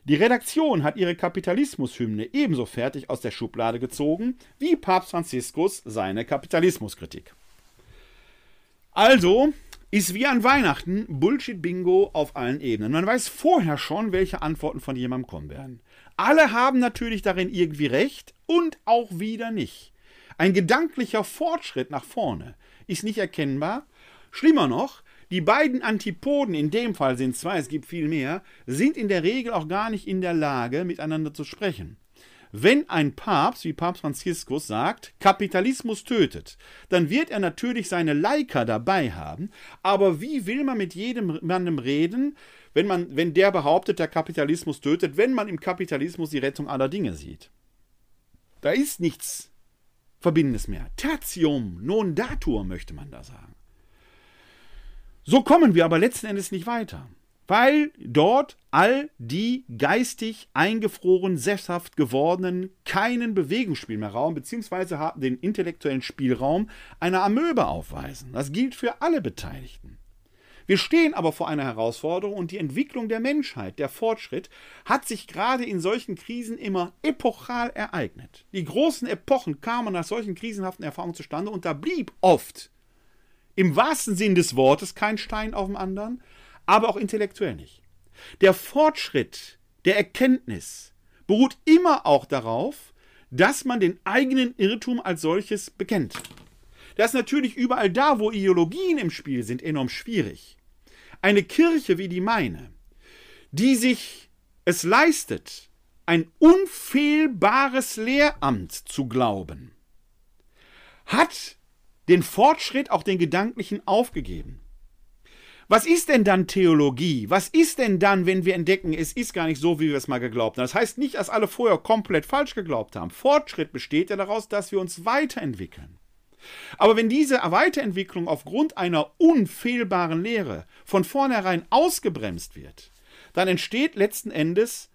Die Redaktion hat ihre Kapitalismushymne ebenso fertig aus der Schublade gezogen wie Papst Franziskus seine Kapitalismuskritik. Also ist wie an Weihnachten Bullshit-Bingo auf allen Ebenen. Man weiß vorher schon, welche Antworten von jemandem kommen werden. Alle haben natürlich darin irgendwie recht und auch wieder nicht. Ein gedanklicher Fortschritt nach vorne ist nicht erkennbar. Schlimmer noch, die beiden Antipoden, in dem Fall sind zwei, es gibt viel mehr, sind in der Regel auch gar nicht in der Lage, miteinander zu sprechen. Wenn ein Papst wie Papst Franziskus sagt, Kapitalismus tötet, dann wird er natürlich seine Leica dabei haben, aber wie will man mit jedem Mann reden, wenn, man, wenn der behauptet, der Kapitalismus tötet, wenn man im Kapitalismus die Rettung aller Dinge sieht? Da ist nichts Verbindendes mehr. Tertium non datur, möchte man da sagen. So kommen wir aber letzten Endes nicht weiter, weil dort all die geistig eingefroren, sesshaft gewordenen keinen Bewegungsspiel mehr Raum, beziehungsweise haben den intellektuellen Spielraum einer Amöbe aufweisen. Das gilt für alle Beteiligten. Wir stehen aber vor einer Herausforderung und die Entwicklung der Menschheit, der Fortschritt, hat sich gerade in solchen Krisen immer epochal ereignet. Die großen Epochen kamen nach solchen krisenhaften Erfahrungen zustande und da blieb oft im wahrsten Sinn des Wortes kein Stein auf dem anderen, aber auch intellektuell nicht. Der Fortschritt der Erkenntnis beruht immer auch darauf, dass man den eigenen Irrtum als solches bekennt. Das ist natürlich überall da, wo Ideologien im Spiel sind, enorm schwierig. Eine Kirche wie die meine, die sich es leistet, ein unfehlbares Lehramt zu glauben, hat den Fortschritt, auch den gedanklichen, aufgegeben. Was ist denn dann Theologie? Was ist denn dann, wenn wir entdecken, es ist gar nicht so, wie wir es mal geglaubt haben? Das heißt nicht, dass alle vorher komplett falsch geglaubt haben. Fortschritt besteht ja daraus, dass wir uns weiterentwickeln. Aber wenn diese Weiterentwicklung aufgrund einer unfehlbaren Lehre von vornherein ausgebremst wird, dann entsteht letzten Endes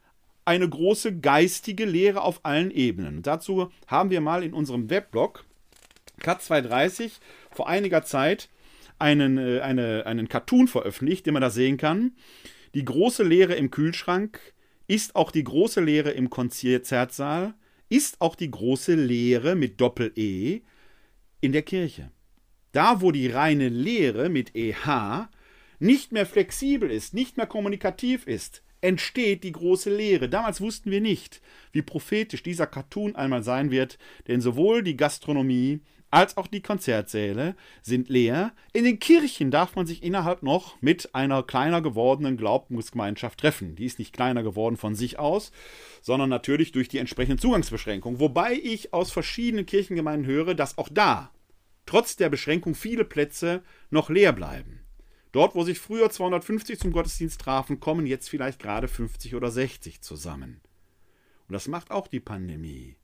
eine große geistige Lehre auf allen Ebenen. dazu haben wir mal in unserem Weblog Cut 230 vor einiger Zeit einen, äh, eine, einen Cartoon veröffentlicht, den man da sehen kann. Die große Leere im Kühlschrank ist auch die große Leere im Konzertsaal, ist auch die große Leere mit Doppel-E in der Kirche. Da, wo die reine Lehre mit EH nicht mehr flexibel ist, nicht mehr kommunikativ ist, entsteht die große Lehre. Damals wussten wir nicht, wie prophetisch dieser Cartoon einmal sein wird, denn sowohl die Gastronomie als auch die Konzertsäle sind leer. In den Kirchen darf man sich innerhalb noch mit einer kleiner gewordenen Glaubensgemeinschaft treffen. Die ist nicht kleiner geworden von sich aus, sondern natürlich durch die entsprechenden Zugangsbeschränkungen. Wobei ich aus verschiedenen Kirchengemeinden höre, dass auch da, trotz der Beschränkung, viele Plätze noch leer bleiben. Dort, wo sich früher 250 zum Gottesdienst trafen, kommen jetzt vielleicht gerade 50 oder 60 zusammen. Und das macht auch die Pandemie.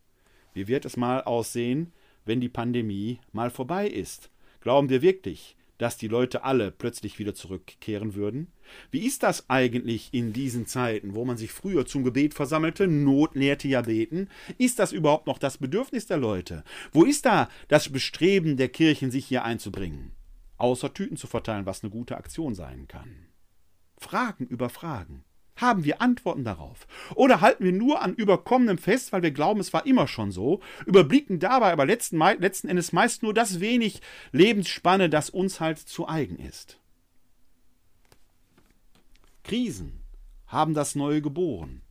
Wie wird es mal aussehen, wenn die Pandemie mal vorbei ist? Glauben wir wirklich, dass die Leute alle plötzlich wieder zurückkehren würden? Wie ist das eigentlich in diesen Zeiten, wo man sich früher zum Gebet versammelte? Not lehrte ja beten. Ist das überhaupt noch das Bedürfnis der Leute? Wo ist da das Bestreben der Kirchen, sich hier einzubringen? Außer Tüten zu verteilen, was eine gute Aktion sein kann. Fragen über Fragen. Haben wir Antworten darauf? Oder halten wir nur an Überkommenem fest, weil wir glauben, es war immer schon so, überblicken dabei aber letzten, letzten Endes meist nur das wenig Lebensspanne, das uns halt zu eigen ist? Krisen haben das Neue geboren.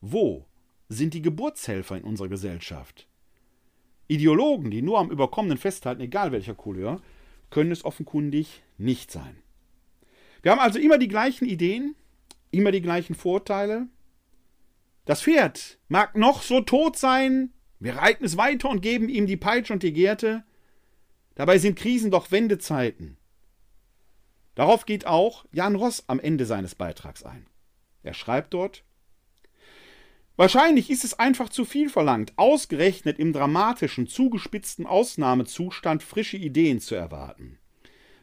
Wo sind die Geburtshelfer in unserer Gesellschaft? Ideologen, die nur am Überkommenen festhalten, egal welcher Couleur, können es offenkundig nicht sein. Wir haben also immer die gleichen Ideen, immer die gleichen Vorteile. Das Pferd mag noch so tot sein, wir reiten es weiter und geben ihm die Peitsche und die Gerte. Dabei sind Krisen doch Wendezeiten. Darauf geht auch Jan Ross am Ende seines Beitrags ein. Er schreibt dort, Wahrscheinlich ist es einfach zu viel verlangt, ausgerechnet im dramatischen, zugespitzten Ausnahmezustand frische Ideen zu erwarten.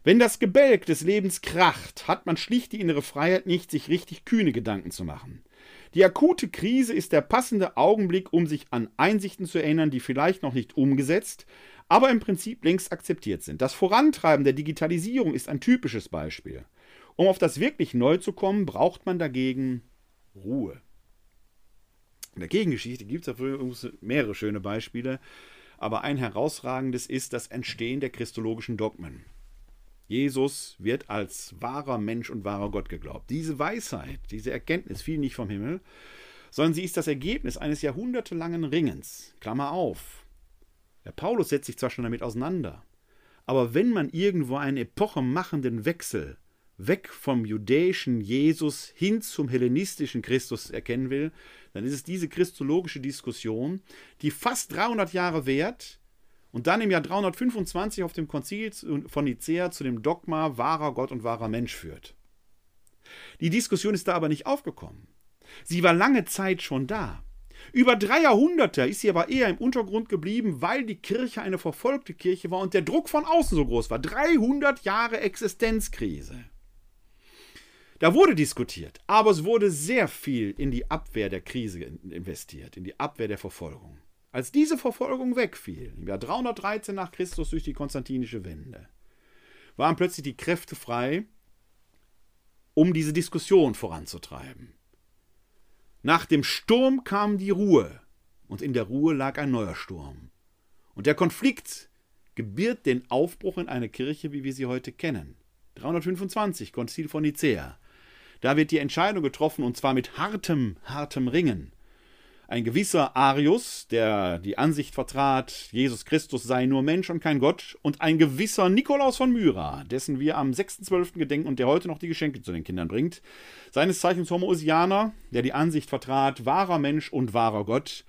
Wenn das Gebälk des Lebens kracht, hat man schlicht die innere Freiheit nicht, sich richtig kühne Gedanken zu machen. Die akute Krise ist der passende Augenblick, um sich an Einsichten zu erinnern, die vielleicht noch nicht umgesetzt, aber im Prinzip längst akzeptiert sind. Das Vorantreiben der Digitalisierung ist ein typisches Beispiel. Um auf das wirklich Neu zu kommen, braucht man dagegen Ruhe. In der Gegengeschichte gibt es mehrere schöne Beispiele, aber ein herausragendes ist das Entstehen der christologischen Dogmen. Jesus wird als wahrer Mensch und wahrer Gott geglaubt. Diese Weisheit, diese Erkenntnis fiel nicht vom Himmel, sondern sie ist das Ergebnis eines jahrhundertelangen Ringens. Klammer auf. Der Paulus setzt sich zwar schon damit auseinander, aber wenn man irgendwo einen epochemachenden Wechsel weg vom judäischen Jesus hin zum hellenistischen Christus erkennen will, dann ist es diese christologische Diskussion, die fast 300 Jahre währt, und dann im Jahr 325 auf dem Konzil von Nicea zu dem Dogma wahrer Gott und wahrer Mensch führt. Die Diskussion ist da aber nicht aufgekommen. Sie war lange Zeit schon da. Über drei Jahrhunderte ist sie aber eher im Untergrund geblieben, weil die Kirche eine verfolgte Kirche war und der Druck von außen so groß war. 300 Jahre Existenzkrise. Da wurde diskutiert, aber es wurde sehr viel in die Abwehr der Krise investiert, in die Abwehr der Verfolgung. Als diese Verfolgung wegfiel, im Jahr 313 nach Christus durch die konstantinische Wende, waren plötzlich die Kräfte frei, um diese Diskussion voranzutreiben. Nach dem Sturm kam die Ruhe, und in der Ruhe lag ein neuer Sturm. Und der Konflikt gebiert den Aufbruch in eine Kirche, wie wir sie heute kennen. 325, Konzil von Nicea. Da wird die Entscheidung getroffen, und zwar mit hartem, hartem Ringen ein gewisser Arius, der die Ansicht vertrat, Jesus Christus sei nur Mensch und kein Gott, und ein gewisser Nikolaus von Myra, dessen wir am 6.12. gedenken und der heute noch die Geschenke zu den Kindern bringt, seines Zeichens Homoousianer, der die Ansicht vertrat, wahrer Mensch und wahrer Gott,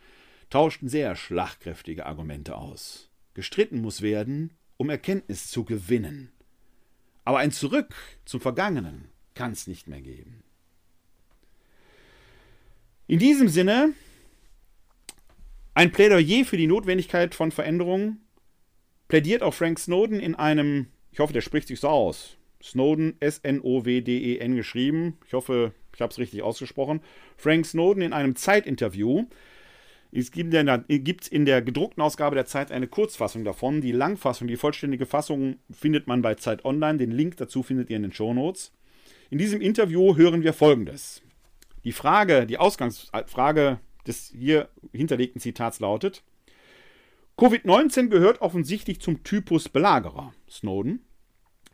tauschten sehr schlagkräftige Argumente aus. Gestritten muss werden, um Erkenntnis zu gewinnen. Aber ein Zurück zum Vergangenen kann es nicht mehr geben. In diesem Sinne ein Plädoyer für die Notwendigkeit von Veränderungen plädiert auch Frank Snowden in einem, ich hoffe, der spricht sich so aus, Snowden, S-N-O-W-D-E-N geschrieben, ich hoffe, ich habe es richtig ausgesprochen, Frank Snowden in einem Zeitinterview. Es gibt in der gedruckten Ausgabe der Zeit eine Kurzfassung davon. Die Langfassung, die vollständige Fassung findet man bei Zeit Online. Den Link dazu findet ihr in den Shownotes. In diesem Interview hören wir Folgendes. Die Frage, die Ausgangsfrage des hier hinterlegten Zitats lautet: Covid-19 gehört offensichtlich zum Typus Belagerer. Snowden.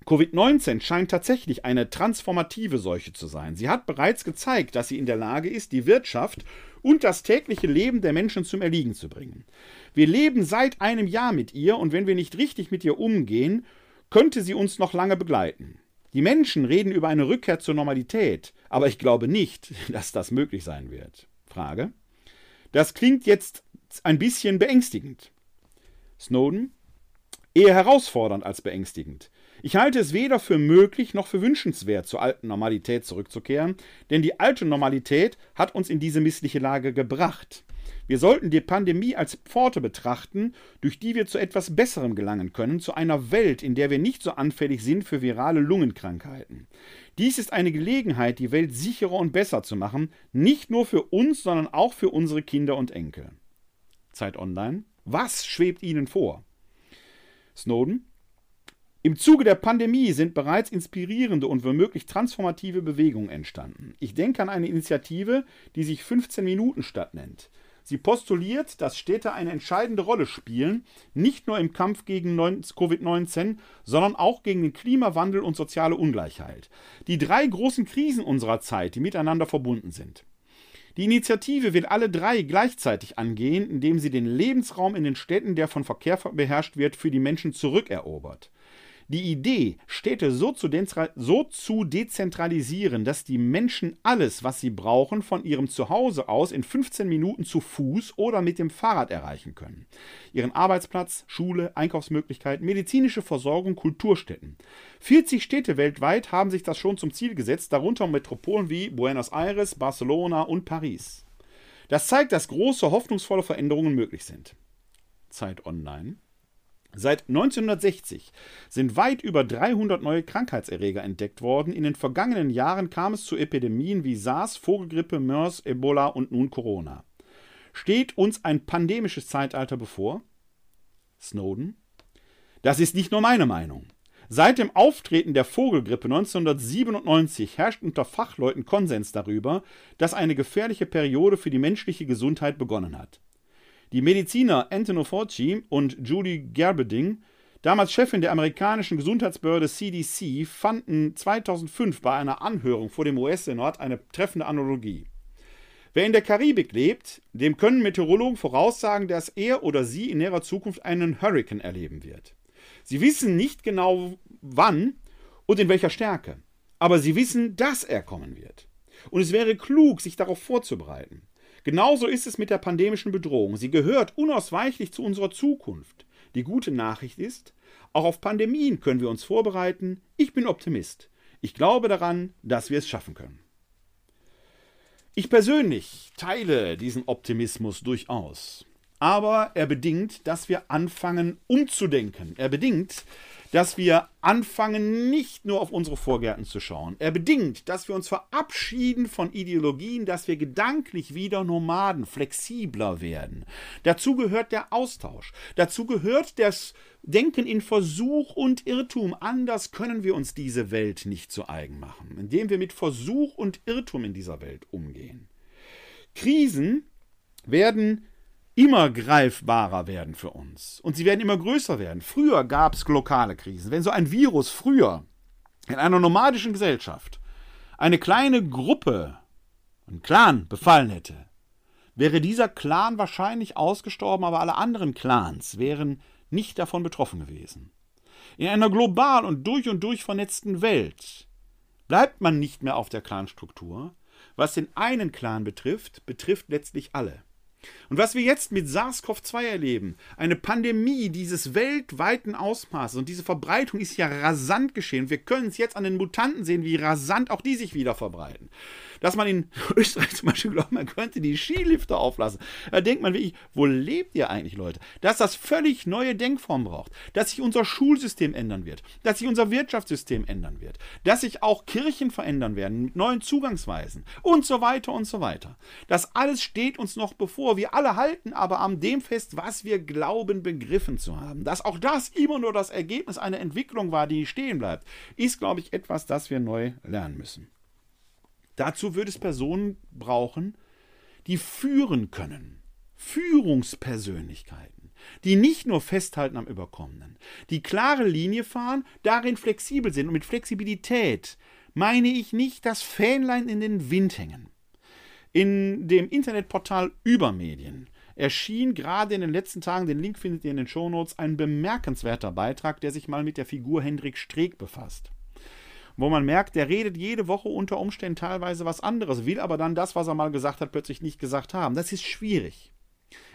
Covid-19 scheint tatsächlich eine transformative Seuche zu sein. Sie hat bereits gezeigt, dass sie in der Lage ist, die Wirtschaft und das tägliche Leben der Menschen zum Erliegen zu bringen. Wir leben seit einem Jahr mit ihr und wenn wir nicht richtig mit ihr umgehen, könnte sie uns noch lange begleiten. Die Menschen reden über eine Rückkehr zur Normalität, aber ich glaube nicht, dass das möglich sein wird. Frage. Das klingt jetzt ein bisschen beängstigend. Snowden? Eher herausfordernd als beängstigend. Ich halte es weder für möglich noch für wünschenswert, zur alten Normalität zurückzukehren, denn die alte Normalität hat uns in diese missliche Lage gebracht. Wir sollten die Pandemie als Pforte betrachten, durch die wir zu etwas Besserem gelangen können, zu einer Welt, in der wir nicht so anfällig sind für virale Lungenkrankheiten. Dies ist eine Gelegenheit, die Welt sicherer und besser zu machen, nicht nur für uns, sondern auch für unsere Kinder und Enkel. Zeit Online. Was schwebt Ihnen vor? Snowden. Im Zuge der Pandemie sind bereits inspirierende und womöglich transformative Bewegungen entstanden. Ich denke an eine Initiative, die sich 15 Minuten Stadt nennt. Sie postuliert, dass Städte eine entscheidende Rolle spielen, nicht nur im Kampf gegen Covid-19, sondern auch gegen den Klimawandel und soziale Ungleichheit. Die drei großen Krisen unserer Zeit, die miteinander verbunden sind. Die Initiative will alle drei gleichzeitig angehen, indem sie den Lebensraum in den Städten, der von Verkehr beherrscht wird, für die Menschen zurückerobert. Die Idee, Städte so zu, so zu, dezentralisieren, dass die Menschen alles, was sie brauchen, von ihrem Zuhause aus in 15 Minuten zu Fuß oder mit dem Fahrrad erreichen können. Ihren Arbeitsplatz, Schule, Einkaufsmöglichkeiten, medizinische Versorgung, Kulturstätten. 40 Städte weltweit haben sich das schon zum Ziel gesetzt, darunter Metropolen wie Buenos Aires, Barcelona und Paris. Das zeigt, dass große, hoffnungsvolle Veränderungen möglich sind. Zeit Online. Seit 1960 sind weit über 300 neue Krankheitserreger entdeckt worden. In den vergangenen Jahren kam es zu Epidemien wie SARS, Vogelgrippe, MERS, Ebola und nun Corona. Steht uns ein pandemisches Zeitalter bevor? Snowden? Das ist nicht nur meine Meinung. Seit dem Auftreten der Vogelgrippe 1997 herrscht unter Fachleuten Konsens darüber, dass eine gefährliche Periode für die menschliche Gesundheit begonnen hat. Die Mediziner Antonio Fauci und Julie Gerberding, damals Chefin der amerikanischen Gesundheitsbehörde CDC, fanden 2005 bei einer Anhörung vor dem US-Senat eine treffende Analogie. Wer in der Karibik lebt, dem können Meteorologen voraussagen, dass er oder sie in näherer Zukunft einen Hurrikan erleben wird. Sie wissen nicht genau wann und in welcher Stärke, aber sie wissen, dass er kommen wird. Und es wäre klug, sich darauf vorzubereiten. Genauso ist es mit der pandemischen Bedrohung. Sie gehört unausweichlich zu unserer Zukunft. Die gute Nachricht ist, auch auf Pandemien können wir uns vorbereiten. Ich bin Optimist. Ich glaube daran, dass wir es schaffen können. Ich persönlich teile diesen Optimismus durchaus. Aber er bedingt, dass wir anfangen umzudenken. Er bedingt, dass wir anfangen, nicht nur auf unsere Vorgärten zu schauen. Er bedingt, dass wir uns verabschieden von Ideologien, dass wir gedanklich wieder Nomaden, flexibler werden. Dazu gehört der Austausch. Dazu gehört das Denken in Versuch und Irrtum. Anders können wir uns diese Welt nicht zu eigen machen, indem wir mit Versuch und Irrtum in dieser Welt umgehen. Krisen werden immer greifbarer werden für uns. Und sie werden immer größer werden. Früher gab es lokale Krisen. Wenn so ein Virus früher in einer nomadischen Gesellschaft eine kleine Gruppe, einen Clan befallen hätte, wäre dieser Clan wahrscheinlich ausgestorben, aber alle anderen Clans wären nicht davon betroffen gewesen. In einer global und durch und durch vernetzten Welt bleibt man nicht mehr auf der Clanstruktur. Was den einen Clan betrifft, betrifft letztlich alle. Und was wir jetzt mit SARS-CoV-2 erleben, eine Pandemie dieses weltweiten Ausmaßes und diese Verbreitung ist ja rasant geschehen. Wir können es jetzt an den Mutanten sehen, wie rasant auch die sich wieder verbreiten dass man in Österreich zum Beispiel glaubt, man könnte die Skilifte auflassen. Da denkt man wirklich, wo lebt ihr eigentlich, Leute? Dass das völlig neue Denkformen braucht, dass sich unser Schulsystem ändern wird, dass sich unser Wirtschaftssystem ändern wird, dass sich auch Kirchen verändern werden mit neuen Zugangsweisen und so weiter und so weiter. Das alles steht uns noch bevor. Wir alle halten aber an dem fest, was wir glauben begriffen zu haben. Dass auch das immer nur das Ergebnis einer Entwicklung war, die stehen bleibt, ist, glaube ich, etwas, das wir neu lernen müssen. Dazu würde es Personen brauchen, die führen können. Führungspersönlichkeiten, die nicht nur festhalten am Überkommenen, die klare Linie fahren, darin flexibel sind. Und mit Flexibilität meine ich nicht das Fähnlein in den Wind hängen. In dem Internetportal Übermedien erschien gerade in den letzten Tagen, den Link findet ihr in den Shownotes, ein bemerkenswerter Beitrag, der sich mal mit der Figur Hendrik Streeck befasst wo man merkt, der redet jede Woche unter Umständen teilweise was anderes, will aber dann das, was er mal gesagt hat, plötzlich nicht gesagt haben. Das ist schwierig.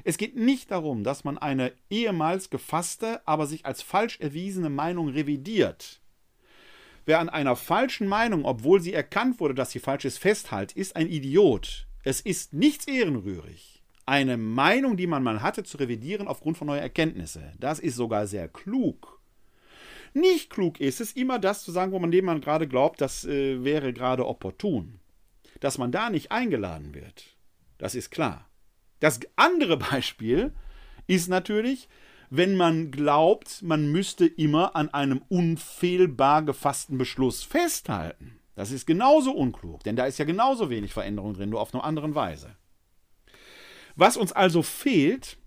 Es geht nicht darum, dass man eine ehemals gefasste, aber sich als falsch erwiesene Meinung revidiert. Wer an einer falschen Meinung, obwohl sie erkannt wurde, dass sie falsch ist, festhält, ist ein Idiot. Es ist nichts ehrenrührig, eine Meinung, die man mal hatte, zu revidieren aufgrund von neuer Erkenntnisse. Das ist sogar sehr klug. Nicht klug ist es, immer das zu sagen, wo man dem man gerade glaubt, das äh, wäre gerade opportun. Dass man da nicht eingeladen wird, das ist klar. Das andere Beispiel ist natürlich, wenn man glaubt, man müsste immer an einem unfehlbar gefassten Beschluss festhalten. Das ist genauso unklug, denn da ist ja genauso wenig Veränderung drin, nur auf eine andere Weise. Was uns also fehlt,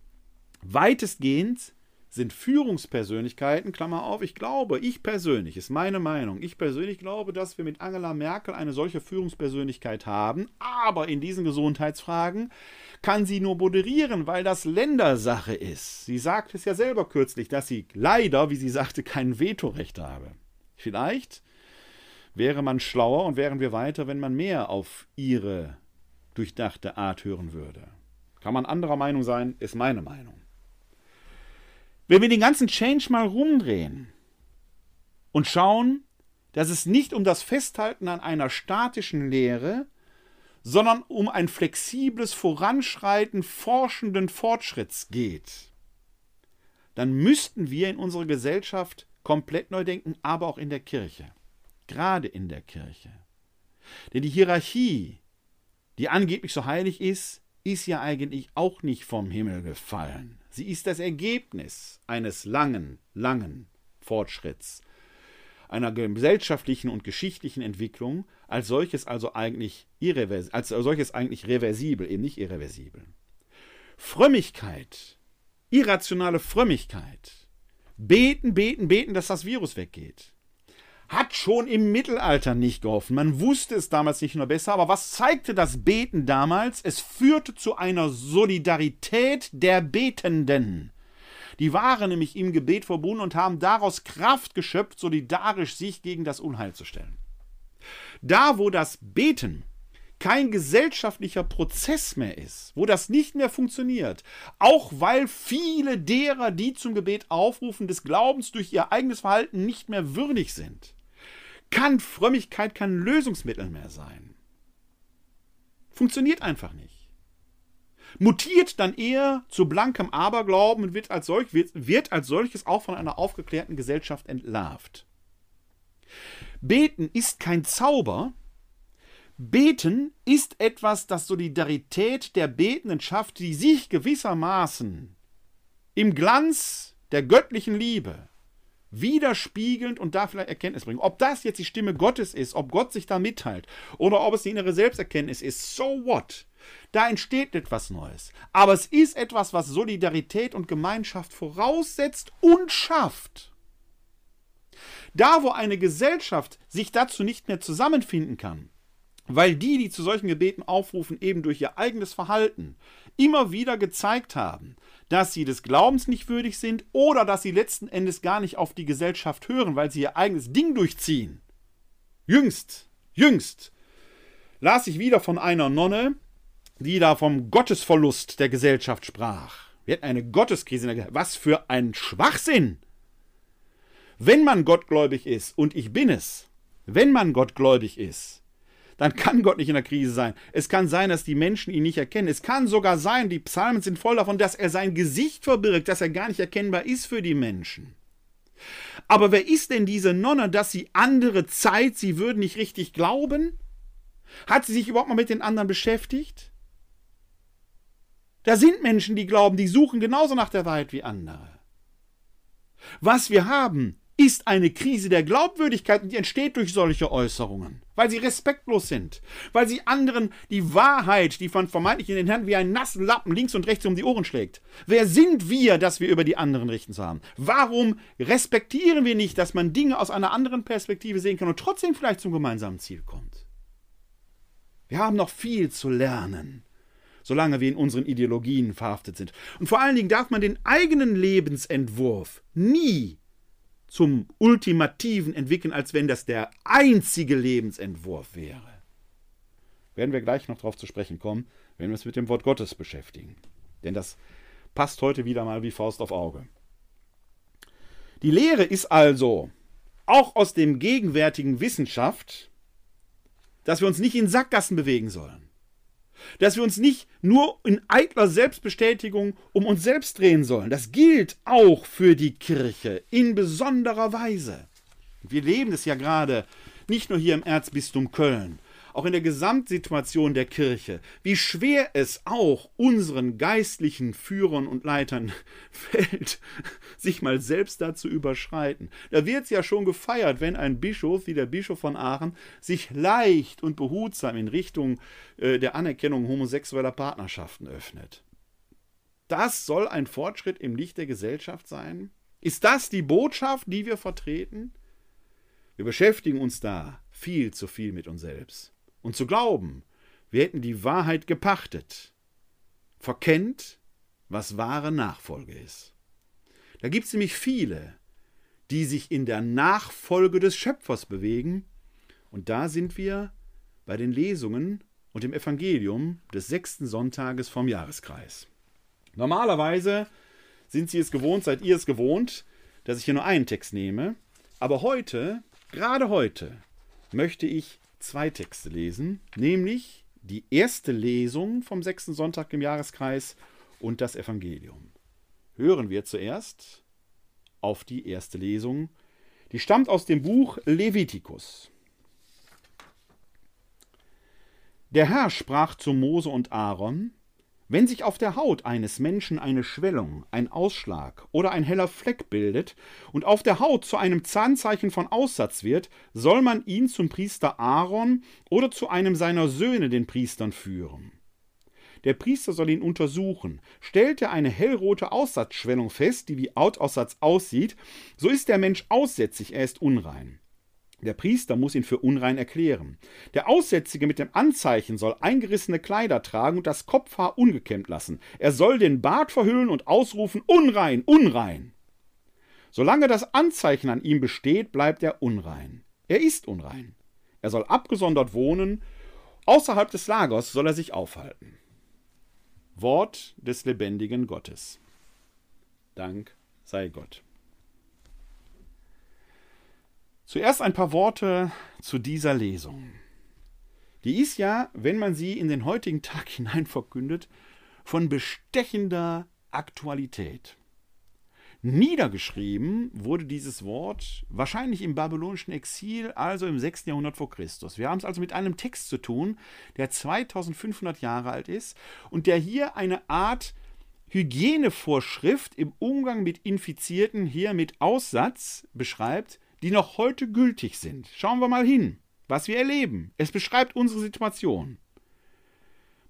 weitestgehend, sind Führungspersönlichkeiten, Klammer auf, ich glaube, ich persönlich, ist meine Meinung, ich persönlich glaube, dass wir mit Angela Merkel eine solche Führungspersönlichkeit haben, aber in diesen Gesundheitsfragen kann sie nur moderieren, weil das Ländersache ist. Sie sagt es ja selber kürzlich, dass sie leider, wie sie sagte, kein Vetorecht habe. Vielleicht wäre man schlauer und wären wir weiter, wenn man mehr auf ihre durchdachte Art hören würde. Kann man anderer Meinung sein, ist meine Meinung. Wenn wir den ganzen Change mal rumdrehen und schauen, dass es nicht um das Festhalten an einer statischen Lehre, sondern um ein flexibles Voranschreiten forschenden Fortschritts geht, dann müssten wir in unserer Gesellschaft komplett neu denken, aber auch in der Kirche. Gerade in der Kirche. Denn die Hierarchie, die angeblich so heilig ist, ist ja eigentlich auch nicht vom Himmel gefallen. Sie ist das Ergebnis eines langen, langen Fortschritts, einer gesellschaftlichen und geschichtlichen Entwicklung, als solches also eigentlich irrevers als solches eigentlich reversibel, eben nicht irreversibel. Frömmigkeit, irrationale Frömmigkeit, beten, beten, beten, dass das Virus weggeht hat schon im Mittelalter nicht geholfen. Man wusste es damals nicht nur besser, aber was zeigte das Beten damals? Es führte zu einer Solidarität der Betenden. Die waren nämlich im Gebet verbunden und haben daraus Kraft geschöpft, solidarisch sich gegen das Unheil zu stellen. Da, wo das Beten kein gesellschaftlicher Prozess mehr ist, wo das nicht mehr funktioniert, auch weil viele derer, die zum Gebet aufrufen, des Glaubens durch ihr eigenes Verhalten nicht mehr würdig sind, kann Frömmigkeit kein Lösungsmittel mehr sein. Funktioniert einfach nicht. Mutiert dann eher zu blankem Aberglauben und wird als, solch, wird, wird als solches auch von einer aufgeklärten Gesellschaft entlarvt. Beten ist kein Zauber. Beten ist etwas, das Solidarität der Betenden schafft, die sich gewissermaßen im Glanz der göttlichen Liebe widerspiegelnd und da vielleicht Erkenntnis bringen. Ob das jetzt die Stimme Gottes ist, ob Gott sich da mitteilt oder ob es die innere Selbsterkenntnis ist, so what? Da entsteht etwas Neues. Aber es ist etwas, was Solidarität und Gemeinschaft voraussetzt und schafft. Da, wo eine Gesellschaft sich dazu nicht mehr zusammenfinden kann, weil die, die zu solchen Gebeten aufrufen, eben durch ihr eigenes Verhalten immer wieder gezeigt haben, dass sie des Glaubens nicht würdig sind oder dass sie letzten Endes gar nicht auf die Gesellschaft hören, weil sie ihr eigenes Ding durchziehen. Jüngst, jüngst las ich wieder von einer Nonne, die da vom Gottesverlust der Gesellschaft sprach. Wir hatten eine Gotteskrise in der. Was für ein Schwachsinn! Wenn man gottgläubig ist, und ich bin es, wenn man gottgläubig ist, dann kann Gott nicht in der Krise sein. Es kann sein, dass die Menschen ihn nicht erkennen. Es kann sogar sein, die Psalmen sind voll davon, dass er sein Gesicht verbirgt, dass er gar nicht erkennbar ist für die Menschen. Aber wer ist denn diese Nonne, dass sie andere Zeit, sie würden nicht richtig glauben? Hat sie sich überhaupt mal mit den anderen beschäftigt? Da sind Menschen, die glauben, die suchen genauso nach der Wahrheit wie andere. Was wir haben, ist eine Krise der Glaubwürdigkeit die entsteht durch solche Äußerungen, weil sie respektlos sind, weil sie anderen die Wahrheit, die von vermeintlich in den Händen wie einen nassen Lappen links und rechts um die Ohren schlägt. Wer sind wir, dass wir über die anderen richten zu haben? Warum respektieren wir nicht, dass man Dinge aus einer anderen Perspektive sehen kann und trotzdem vielleicht zum gemeinsamen Ziel kommt? Wir haben noch viel zu lernen solange wir in unseren Ideologien verhaftet sind. Und vor allen Dingen darf man den eigenen Lebensentwurf nie zum Ultimativen entwickeln, als wenn das der einzige Lebensentwurf wäre. Werden wir gleich noch darauf zu sprechen kommen, wenn wir uns mit dem Wort Gottes beschäftigen. Denn das passt heute wieder mal wie Faust auf Auge. Die Lehre ist also auch aus dem gegenwärtigen Wissenschaft, dass wir uns nicht in Sackgassen bewegen sollen. Dass wir uns nicht nur in eitler Selbstbestätigung um uns selbst drehen sollen. Das gilt auch für die Kirche in besonderer Weise. Wir leben es ja gerade nicht nur hier im Erzbistum Köln, auch in der Gesamtsituation der Kirche, wie schwer es auch unseren geistlichen Führern und Leitern fällt, sich mal selbst da zu überschreiten. Da wird es ja schon gefeiert, wenn ein Bischof wie der Bischof von Aachen sich leicht und behutsam in Richtung äh, der Anerkennung homosexueller Partnerschaften öffnet. Das soll ein Fortschritt im Licht der Gesellschaft sein? Ist das die Botschaft, die wir vertreten? Wir beschäftigen uns da viel zu viel mit uns selbst und zu glauben, wir hätten die Wahrheit gepachtet, verkennt, was wahre Nachfolge ist. Da gibt es nämlich viele, die sich in der Nachfolge des Schöpfers bewegen, und da sind wir bei den Lesungen und dem Evangelium des sechsten Sonntages vom Jahreskreis. Normalerweise sind Sie es gewohnt, seid ihr es gewohnt, dass ich hier nur einen Text nehme, aber heute, gerade heute, möchte ich zwei Texte lesen, nämlich die erste Lesung vom sechsten Sonntag im Jahreskreis und das Evangelium. Hören wir zuerst auf die erste Lesung, die stammt aus dem Buch Levitikus. Der Herr sprach zu Mose und Aaron, wenn sich auf der Haut eines Menschen eine Schwellung, ein Ausschlag oder ein heller Fleck bildet und auf der Haut zu einem Zahnzeichen von Aussatz wird, soll man ihn zum Priester Aaron oder zu einem seiner Söhne den Priestern führen. Der Priester soll ihn untersuchen. Stellt er eine hellrote Aussatzschwellung fest, die wie Hautaussatz aussieht, so ist der Mensch aussätzig, er ist unrein. Der Priester muss ihn für unrein erklären. Der Aussätzige mit dem Anzeichen soll eingerissene Kleider tragen und das Kopfhaar ungekämmt lassen. Er soll den Bart verhüllen und ausrufen Unrein, unrein. Solange das Anzeichen an ihm besteht, bleibt er unrein. Er ist unrein. Er soll abgesondert wohnen, außerhalb des Lagers soll er sich aufhalten. Wort des lebendigen Gottes. Dank sei Gott. Zuerst ein paar Worte zu dieser Lesung. Die ist ja, wenn man sie in den heutigen Tag hinein verkündet, von bestechender Aktualität. Niedergeschrieben wurde dieses Wort wahrscheinlich im babylonischen Exil, also im 6. Jahrhundert vor Christus. Wir haben es also mit einem Text zu tun, der 2500 Jahre alt ist und der hier eine Art Hygienevorschrift im Umgang mit Infizierten hier mit Aussatz beschreibt, die noch heute gültig sind. Schauen wir mal hin, was wir erleben. Es beschreibt unsere Situation.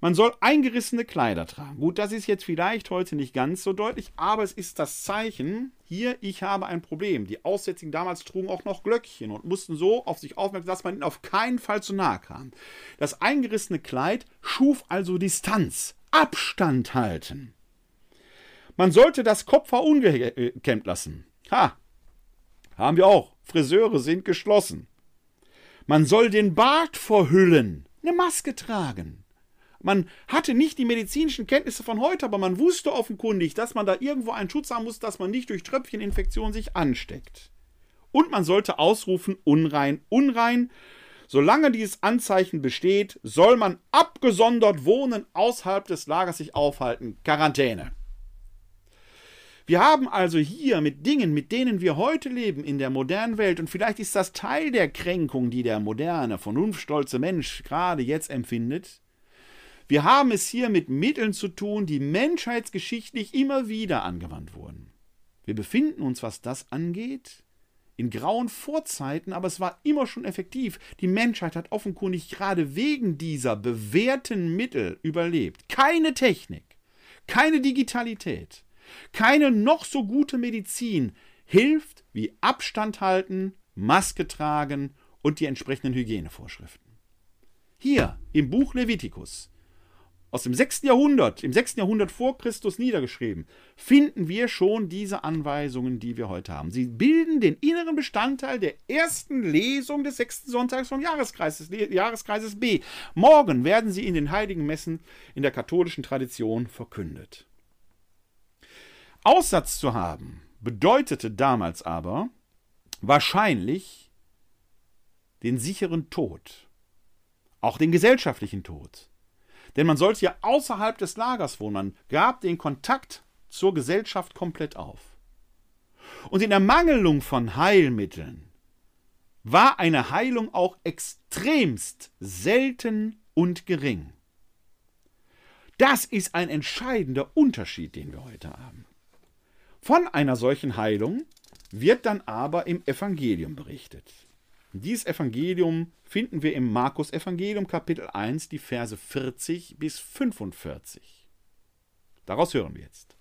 Man soll eingerissene Kleider tragen. Gut, das ist jetzt vielleicht heute nicht ganz so deutlich, aber es ist das Zeichen, hier, ich habe ein Problem. Die Aussätzigen damals trugen auch noch Glöckchen und mussten so auf sich aufmerksam, dass man ihnen auf keinen Fall zu nahe kam. Das eingerissene Kleid schuf also Distanz, Abstand halten. Man sollte das Kopfhaar ungekämmt lassen. Ha, haben wir auch. Friseure sind geschlossen. Man soll den Bart verhüllen, eine Maske tragen. Man hatte nicht die medizinischen Kenntnisse von heute, aber man wusste offenkundig, dass man da irgendwo einen Schutz haben muss, dass man nicht durch Tröpfcheninfektion sich ansteckt. Und man sollte ausrufen, unrein, unrein. Solange dieses Anzeichen besteht, soll man abgesondert wohnen, außerhalb des Lagers sich aufhalten. Quarantäne. Wir haben also hier mit Dingen, mit denen wir heute leben in der modernen Welt, und vielleicht ist das Teil der Kränkung, die der moderne, vernunftstolze Mensch gerade jetzt empfindet, wir haben es hier mit Mitteln zu tun, die menschheitsgeschichtlich immer wieder angewandt wurden. Wir befinden uns, was das angeht, in grauen Vorzeiten, aber es war immer schon effektiv. Die Menschheit hat offenkundig gerade wegen dieser bewährten Mittel überlebt. Keine Technik, keine Digitalität, keine noch so gute Medizin hilft wie Abstand halten, Maske tragen und die entsprechenden Hygienevorschriften. Hier im Buch Levitikus aus dem 6. Jahrhundert, im 6. Jahrhundert vor Christus niedergeschrieben, finden wir schon diese Anweisungen, die wir heute haben. Sie bilden den inneren Bestandteil der ersten Lesung des sechsten Sonntags vom Jahreskreis, des Jahreskreises B. Morgen werden sie in den heiligen Messen in der katholischen Tradition verkündet. Aussatz zu haben bedeutete damals aber wahrscheinlich den sicheren Tod, auch den gesellschaftlichen Tod. Denn man sollte ja außerhalb des Lagers wohnen. Man gab den Kontakt zur Gesellschaft komplett auf. Und in Ermangelung von Heilmitteln war eine Heilung auch extremst selten und gering. Das ist ein entscheidender Unterschied, den wir heute haben. Von einer solchen Heilung wird dann aber im Evangelium berichtet. Dieses Evangelium finden wir im Markus Evangelium Kapitel 1, die Verse 40 bis 45. Daraus hören wir jetzt.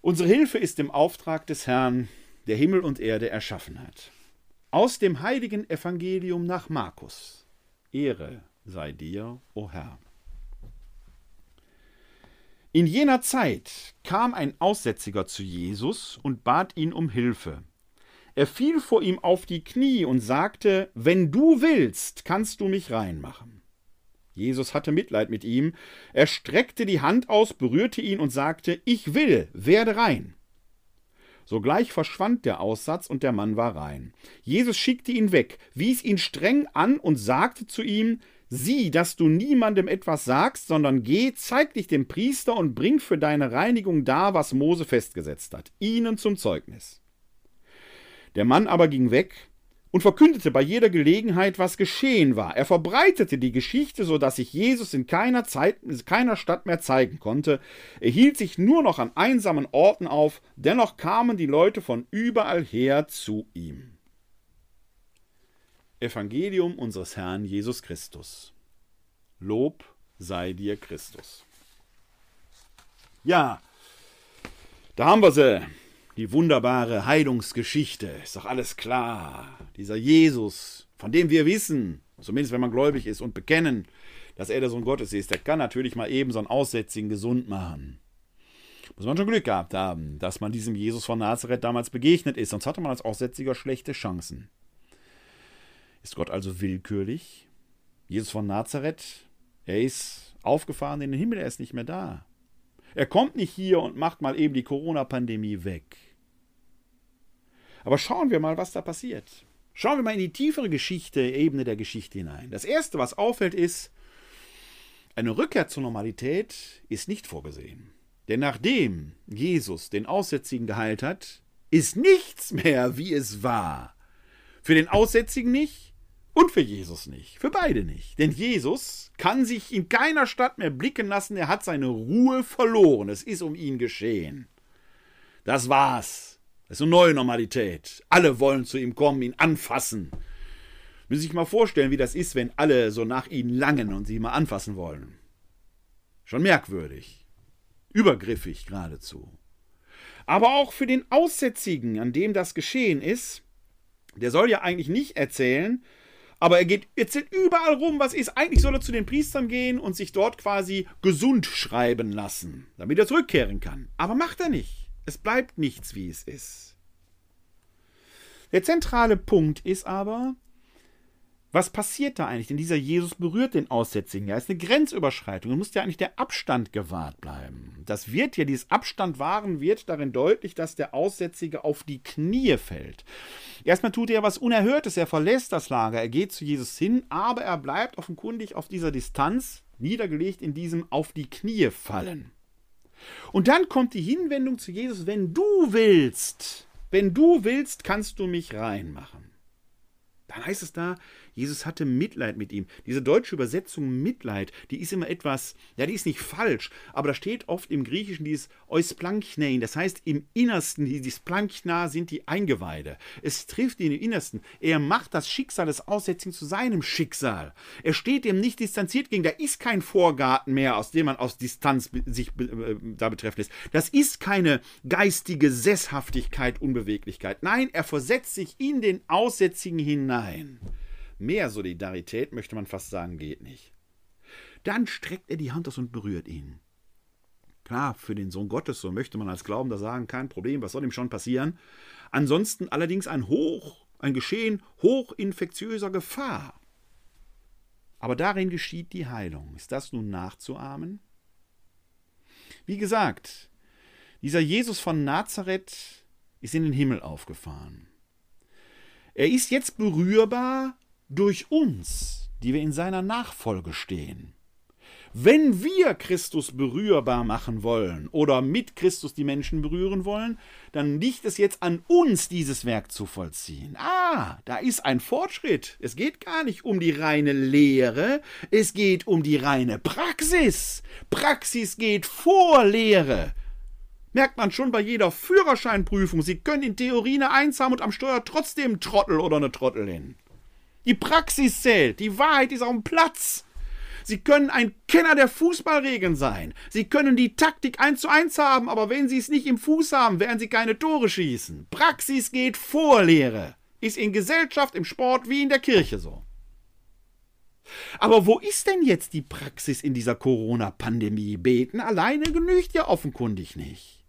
Unsere Hilfe ist im Auftrag des Herrn, der Himmel und Erde erschaffen hat. Aus dem heiligen Evangelium nach Markus. Ehre sei dir, o Herr. In jener Zeit kam ein Aussätziger zu Jesus und bat ihn um Hilfe. Er fiel vor ihm auf die Knie und sagte, Wenn du willst, kannst du mich reinmachen. Jesus hatte Mitleid mit ihm, er streckte die Hand aus, berührte ihn und sagte, Ich will, werde rein. Sogleich verschwand der Aussatz und der Mann war rein. Jesus schickte ihn weg, wies ihn streng an und sagte zu ihm, Sieh, dass du niemandem etwas sagst, sondern geh, zeig dich dem Priester und bring für deine Reinigung dar, was Mose festgesetzt hat, ihnen zum Zeugnis. Der Mann aber ging weg und verkündete bei jeder Gelegenheit, was geschehen war. Er verbreitete die Geschichte, so dass sich Jesus in keiner Zeit, in keiner Stadt mehr zeigen konnte. Er hielt sich nur noch an einsamen Orten auf, dennoch kamen die Leute von überall her zu ihm. Evangelium unseres Herrn Jesus Christus. Lob sei dir Christus. Ja, da haben wir sie die wunderbare Heilungsgeschichte. Ist doch alles klar. Dieser Jesus, von dem wir wissen, zumindest wenn man gläubig ist und bekennen, dass er der Sohn Gottes ist, der kann natürlich mal eben so einen Aussätzigen gesund machen. Muss man schon Glück gehabt haben, dass man diesem Jesus von Nazareth damals begegnet ist, sonst hatte man als Aussätziger schlechte Chancen. Ist Gott also willkürlich? Jesus von Nazareth, er ist aufgefahren in den Himmel, er ist nicht mehr da. Er kommt nicht hier und macht mal eben die Corona-Pandemie weg. Aber schauen wir mal, was da passiert. Schauen wir mal in die tiefere Geschichte, Ebene der Geschichte hinein. Das Erste, was auffällt, ist, eine Rückkehr zur Normalität ist nicht vorgesehen. Denn nachdem Jesus den Aussätzigen geheilt hat, ist nichts mehr, wie es war. Für den Aussätzigen nicht und für Jesus nicht. Für beide nicht. Denn Jesus kann sich in keiner Stadt mehr blicken lassen. Er hat seine Ruhe verloren. Es ist um ihn geschehen. Das war's. Das ist eine neue Normalität. Alle wollen zu ihm kommen, ihn anfassen. Müssen sich mal vorstellen, wie das ist, wenn alle so nach ihnen langen und sie mal anfassen wollen. Schon merkwürdig. Übergriffig geradezu. Aber auch für den Aussätzigen, an dem das geschehen ist, der soll ja eigentlich nicht erzählen, aber er geht, erzählt überall rum, was ist. Eigentlich soll er zu den Priestern gehen und sich dort quasi gesund schreiben lassen, damit er zurückkehren kann. Aber macht er nicht. Es bleibt nichts, wie es ist. Der zentrale Punkt ist aber, was passiert da eigentlich? Denn dieser Jesus berührt den Aussätzigen. Ja, ist eine Grenzüberschreitung. Da muss ja eigentlich der Abstand gewahrt bleiben. Das wird ja, dieses Abstand wahren wird darin deutlich, dass der Aussätzige auf die Knie fällt. Erstmal tut er was Unerhörtes. Er verlässt das Lager. Er geht zu Jesus hin, aber er bleibt offenkundig auf dieser Distanz, niedergelegt in diesem auf die Knie fallen. Und dann kommt die Hinwendung zu Jesus, wenn du willst, wenn du willst, kannst du mich reinmachen. Dann heißt es da, Jesus hatte Mitleid mit ihm. Diese deutsche Übersetzung Mitleid, die ist immer etwas, ja, die ist nicht falsch, aber da steht oft im Griechischen dieses Eusplanchnein, das heißt im Innersten, dieses Planchna sind die Eingeweide. Es trifft ihn im Innersten. Er macht das Schicksal des Aussätzigen zu seinem Schicksal. Er steht dem nicht distanziert gegen, da ist kein Vorgarten mehr, aus dem man aus Distanz sich äh, da betreffen lässt. Das ist keine geistige Sesshaftigkeit, Unbeweglichkeit. Nein, er versetzt sich in den Aussätzigen hinein. Mehr Solidarität, möchte man fast sagen, geht nicht. Dann streckt er die Hand aus und berührt ihn. Klar, für den Sohn Gottes, so möchte man als Glaubender sagen, kein Problem, was soll ihm schon passieren? Ansonsten allerdings ein Hoch, ein Geschehen hochinfektiöser Gefahr. Aber darin geschieht die Heilung. Ist das nun nachzuahmen? Wie gesagt, dieser Jesus von Nazareth ist in den Himmel aufgefahren. Er ist jetzt berührbar durch uns, die wir in seiner Nachfolge stehen. Wenn wir Christus berührbar machen wollen oder mit Christus die Menschen berühren wollen, dann liegt es jetzt an uns, dieses Werk zu vollziehen. Ah, da ist ein Fortschritt. Es geht gar nicht um die reine Lehre, es geht um die reine Praxis. Praxis geht vor Lehre. Merkt man schon bei jeder Führerscheinprüfung. Sie können in Theorie eine Eins haben und am Steuer trotzdem Trottel oder eine Trottelin. Die Praxis zählt, die Wahrheit ist auf dem Platz. Sie können ein Kenner der Fußballregeln sein. Sie können die Taktik 1 zu 1 haben, aber wenn Sie es nicht im Fuß haben, werden Sie keine Tore schießen. Praxis geht vor Lehre. Ist in Gesellschaft, im Sport wie in der Kirche so. Aber wo ist denn jetzt die Praxis in dieser Corona-Pandemie? Beten alleine genügt ja offenkundig nicht.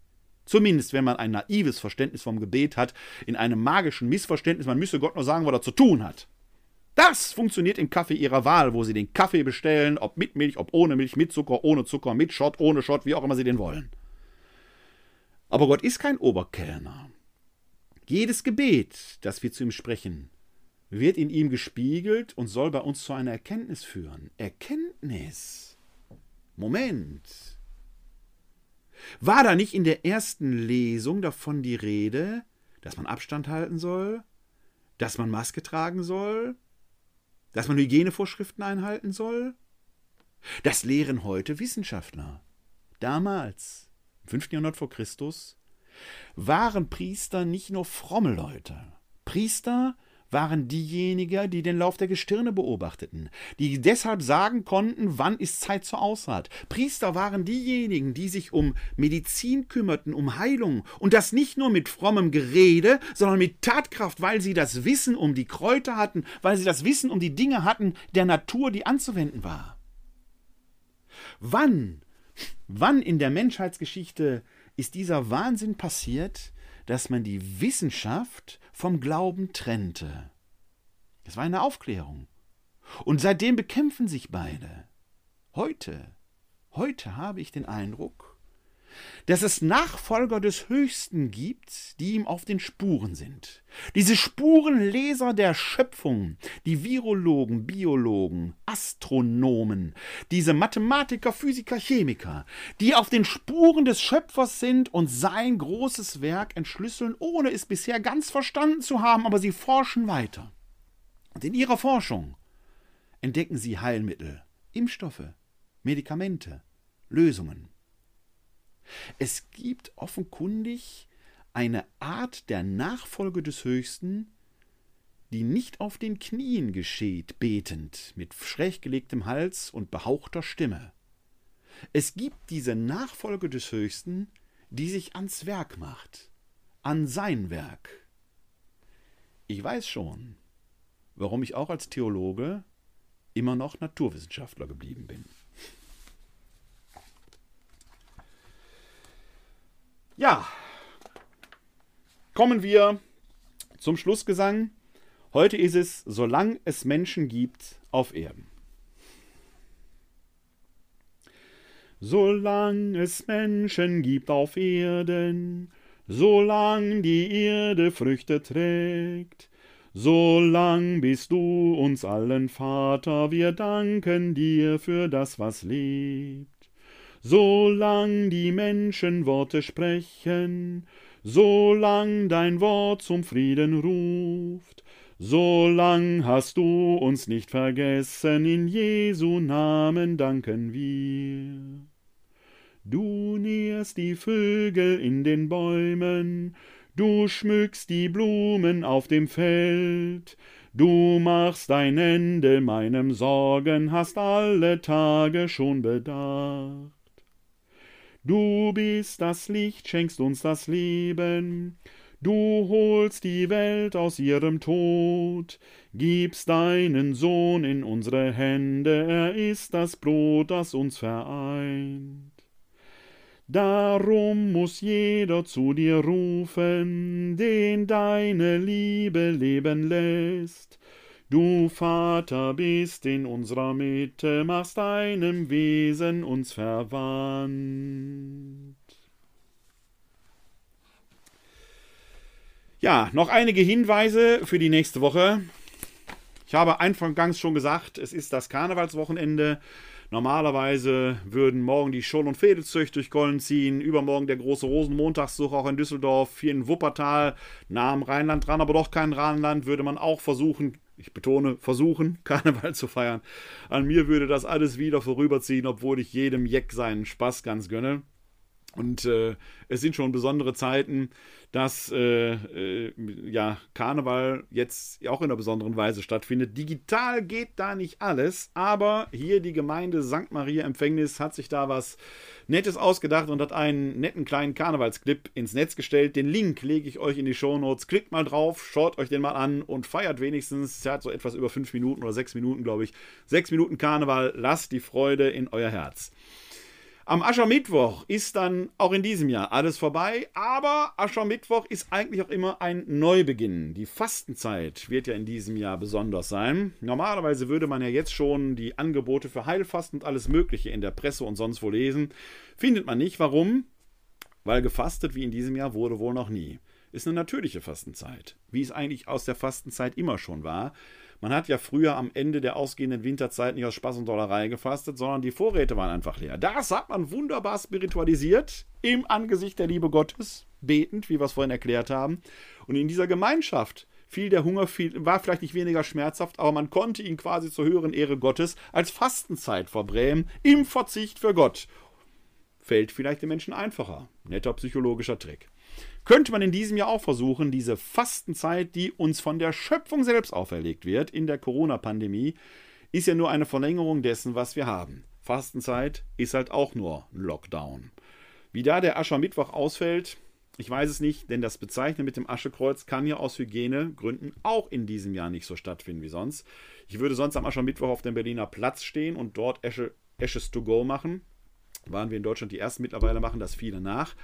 Zumindest wenn man ein naives Verständnis vom Gebet hat, in einem magischen Missverständnis, man müsse Gott nur sagen, was er zu tun hat. Das funktioniert im Kaffee Ihrer Wahl, wo Sie den Kaffee bestellen, ob mit Milch, ob ohne Milch, mit Zucker, ohne Zucker, mit Schott, ohne Schott, wie auch immer Sie den wollen. Aber Gott ist kein Oberkellner. Jedes Gebet, das wir zu ihm sprechen, wird in ihm gespiegelt und soll bei uns zu einer Erkenntnis führen. Erkenntnis. Moment. War da nicht in der ersten Lesung davon die Rede, dass man Abstand halten soll, dass man Maske tragen soll, dass man Hygienevorschriften einhalten soll? Das lehren heute Wissenschaftler. Damals, im 5. Jahrhundert vor Christus, waren Priester nicht nur fromme Leute. Priester waren diejenigen, die den Lauf der Gestirne beobachteten, die deshalb sagen konnten, wann ist Zeit zur Aussaat. Priester waren diejenigen, die sich um Medizin kümmerten, um Heilung, und das nicht nur mit frommem Gerede, sondern mit Tatkraft, weil sie das Wissen um die Kräuter hatten, weil sie das Wissen um die Dinge hatten der Natur, die anzuwenden war. Wann, wann in der Menschheitsgeschichte ist dieser Wahnsinn passiert, dass man die Wissenschaft vom Glauben trennte. Es war eine Aufklärung. Und seitdem bekämpfen sich beide. Heute, heute habe ich den Eindruck, dass es Nachfolger des Höchsten gibt, die ihm auf den Spuren sind. Diese Spurenleser der Schöpfung, die Virologen, Biologen, Astronomen, diese Mathematiker, Physiker, Chemiker, die auf den Spuren des Schöpfers sind und sein großes Werk entschlüsseln, ohne es bisher ganz verstanden zu haben, aber sie forschen weiter. Und in ihrer Forschung entdecken sie Heilmittel, Impfstoffe, Medikamente, Lösungen. Es gibt offenkundig eine Art der Nachfolge des Höchsten, die nicht auf den Knien geschieht, betend, mit schräggelegtem Hals und behauchter Stimme. Es gibt diese Nachfolge des Höchsten, die sich ans Werk macht, an sein Werk. Ich weiß schon, warum ich auch als Theologe immer noch Naturwissenschaftler geblieben bin. Ja, kommen wir zum Schlussgesang. Heute ist es, solange es Menschen gibt auf Erden. Solange es Menschen gibt auf Erden, solang die Erde Früchte trägt, solang bist du uns allen Vater, wir danken dir für das, was lebt. Solang die Menschen Worte sprechen, solang dein Wort zum Frieden ruft, solang hast du uns nicht vergessen, in Jesu Namen danken wir. Du nährst die Vögel in den Bäumen, du schmückst die Blumen auf dem Feld, du machst ein Ende meinem Sorgen, hast alle Tage schon bedacht. Du bist das Licht, schenkst uns das Leben. Du holst die Welt aus ihrem Tod, gibst deinen Sohn in unsere Hände, er ist das Brot, das uns vereint. Darum muss jeder zu dir rufen, den deine Liebe leben lässt, Du Vater bist in unserer Mitte, machst deinem Wesen uns verwandt. Ja, noch einige Hinweise für die nächste Woche. Ich habe eingangs schon gesagt, es ist das Karnevalswochenende. Normalerweise würden morgen die Scholl- und Fädelzücht durch Gollen ziehen, übermorgen der große Rosenmontagszug auch in Düsseldorf, hier in Wuppertal, nah am Rheinland dran, aber doch kein Rheinland, würde man auch versuchen, ich betone, versuchen, Karneval zu feiern. An mir würde das alles wieder vorüberziehen, obwohl ich jedem Jeck seinen Spaß ganz gönne. Und äh, es sind schon besondere Zeiten, dass äh, äh, ja, Karneval jetzt auch in einer besonderen Weise stattfindet. Digital geht da nicht alles, aber hier die Gemeinde St. Maria Empfängnis hat sich da was Nettes ausgedacht und hat einen netten kleinen Karnevalsclip ins Netz gestellt. Den Link lege ich euch in die Shownotes. Klickt mal drauf, schaut euch den mal an und feiert wenigstens. Es hat so etwas über fünf Minuten oder sechs Minuten, glaube ich. Sechs Minuten Karneval. Lasst die Freude in euer Herz. Am Aschermittwoch ist dann auch in diesem Jahr alles vorbei, aber Aschermittwoch ist eigentlich auch immer ein Neubeginn. Die Fastenzeit wird ja in diesem Jahr besonders sein. Normalerweise würde man ja jetzt schon die Angebote für Heilfasten und alles Mögliche in der Presse und sonst wo lesen. Findet man nicht. Warum? Weil gefastet wie in diesem Jahr wurde wohl noch nie. Ist eine natürliche Fastenzeit, wie es eigentlich aus der Fastenzeit immer schon war. Man hat ja früher am Ende der ausgehenden Winterzeit nicht aus Spaß und Dollerei gefastet, sondern die Vorräte waren einfach leer. Das hat man wunderbar spiritualisiert im Angesicht der Liebe Gottes, betend, wie wir es vorhin erklärt haben. Und in dieser Gemeinschaft fiel der Hunger, fiel, war vielleicht nicht weniger schmerzhaft, aber man konnte ihn quasi zur höheren Ehre Gottes als Fastenzeit verbrämen, im Verzicht für Gott. Fällt vielleicht den Menschen einfacher. Netter psychologischer Trick könnte man in diesem Jahr auch versuchen, diese Fastenzeit, die uns von der Schöpfung selbst auferlegt wird in der Corona-Pandemie, ist ja nur eine Verlängerung dessen, was wir haben. Fastenzeit ist halt auch nur Lockdown. Wie da der Aschermittwoch ausfällt, ich weiß es nicht, denn das Bezeichnen mit dem Aschekreuz kann ja aus Hygienegründen auch in diesem Jahr nicht so stattfinden wie sonst. Ich würde sonst am Aschermittwoch auf dem Berliner Platz stehen und dort Asche, Ashes to go machen. Waren wir in Deutschland die ersten mittlerweile, machen das viele nach.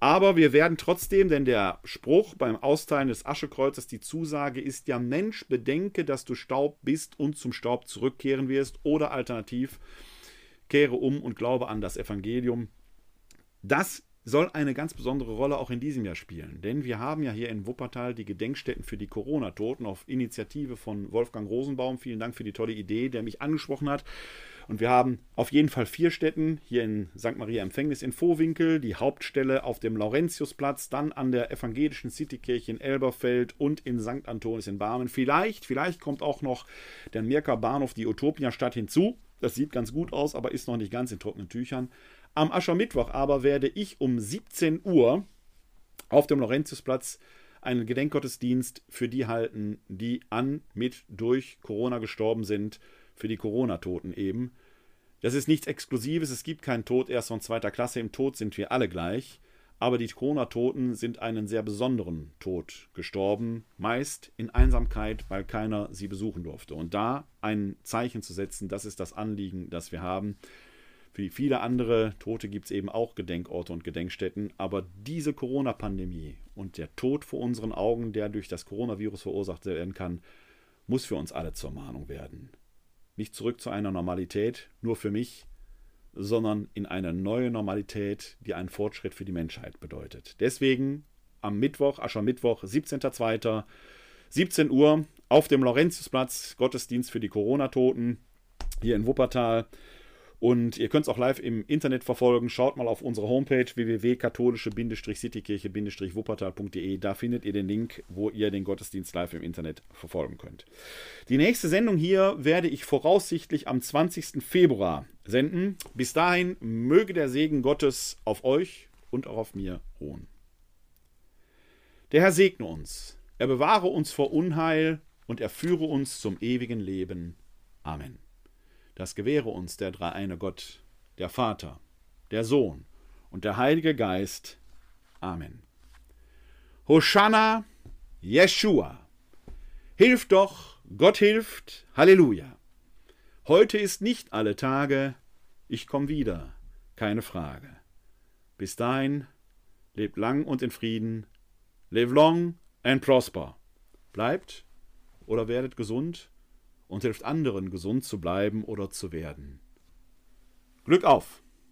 Aber wir werden trotzdem, denn der Spruch beim Austeilen des Aschekreuzes, die Zusage ist ja, Mensch, bedenke, dass du Staub bist und zum Staub zurückkehren wirst oder alternativ, kehre um und glaube an das Evangelium. Das soll eine ganz besondere Rolle auch in diesem Jahr spielen. Denn wir haben ja hier in Wuppertal die Gedenkstätten für die Corona-Toten auf Initiative von Wolfgang Rosenbaum. Vielen Dank für die tolle Idee, der mich angesprochen hat. Und wir haben auf jeden Fall vier Städten, hier in St. Maria Empfängnis in Vohwinkel, die Hauptstelle auf dem Laurentiusplatz, dann an der evangelischen Citykirche in Elberfeld und in St. Antonis in Barmen. Vielleicht, vielleicht kommt auch noch der Mirker Bahnhof, die Utopia-Stadt hinzu. Das sieht ganz gut aus, aber ist noch nicht ganz in trockenen Tüchern. Am Aschermittwoch aber werde ich um 17 Uhr auf dem Laurentiusplatz einen Gedenkgottesdienst für die halten, die an, mit, durch Corona gestorben sind, für die Corona-Toten eben. Das ist nichts Exklusives, es gibt keinen Tod erst von zweiter Klasse. Im Tod sind wir alle gleich. Aber die Corona-Toten sind einen sehr besonderen Tod gestorben, meist in Einsamkeit, weil keiner sie besuchen durfte. Und da ein Zeichen zu setzen, das ist das Anliegen, das wir haben. Für viele andere Tote gibt es eben auch Gedenkorte und Gedenkstätten, aber diese Corona-Pandemie und der Tod vor unseren Augen, der durch das Coronavirus verursacht werden kann, muss für uns alle zur Mahnung werden nicht zurück zu einer Normalität, nur für mich, sondern in eine neue Normalität, die einen Fortschritt für die Menschheit bedeutet. Deswegen am Mittwoch, Aschermittwoch, 17.02., 17 Uhr auf dem Laurentiusplatz, Gottesdienst für die Corona-Toten hier in Wuppertal. Und ihr könnt es auch live im Internet verfolgen. Schaut mal auf unsere Homepage www.katholische-citykirche-wuppertal.de. Da findet ihr den Link, wo ihr den Gottesdienst live im Internet verfolgen könnt. Die nächste Sendung hier werde ich voraussichtlich am 20. Februar senden. Bis dahin möge der Segen Gottes auf euch und auch auf mir ruhen. Der Herr segne uns. Er bewahre uns vor Unheil und er führe uns zum ewigen Leben. Amen. Das gewähre uns der dreieine Gott, der Vater, der Sohn und der Heilige Geist. Amen. Hosanna, Jeshua. Hilf doch, Gott hilft, Halleluja. Heute ist nicht alle Tage, ich komm wieder, keine Frage. Bis dahin, lebt lang und in Frieden, live long and prosper. Bleibt oder werdet gesund und hilft anderen, gesund zu bleiben oder zu werden. Glück auf!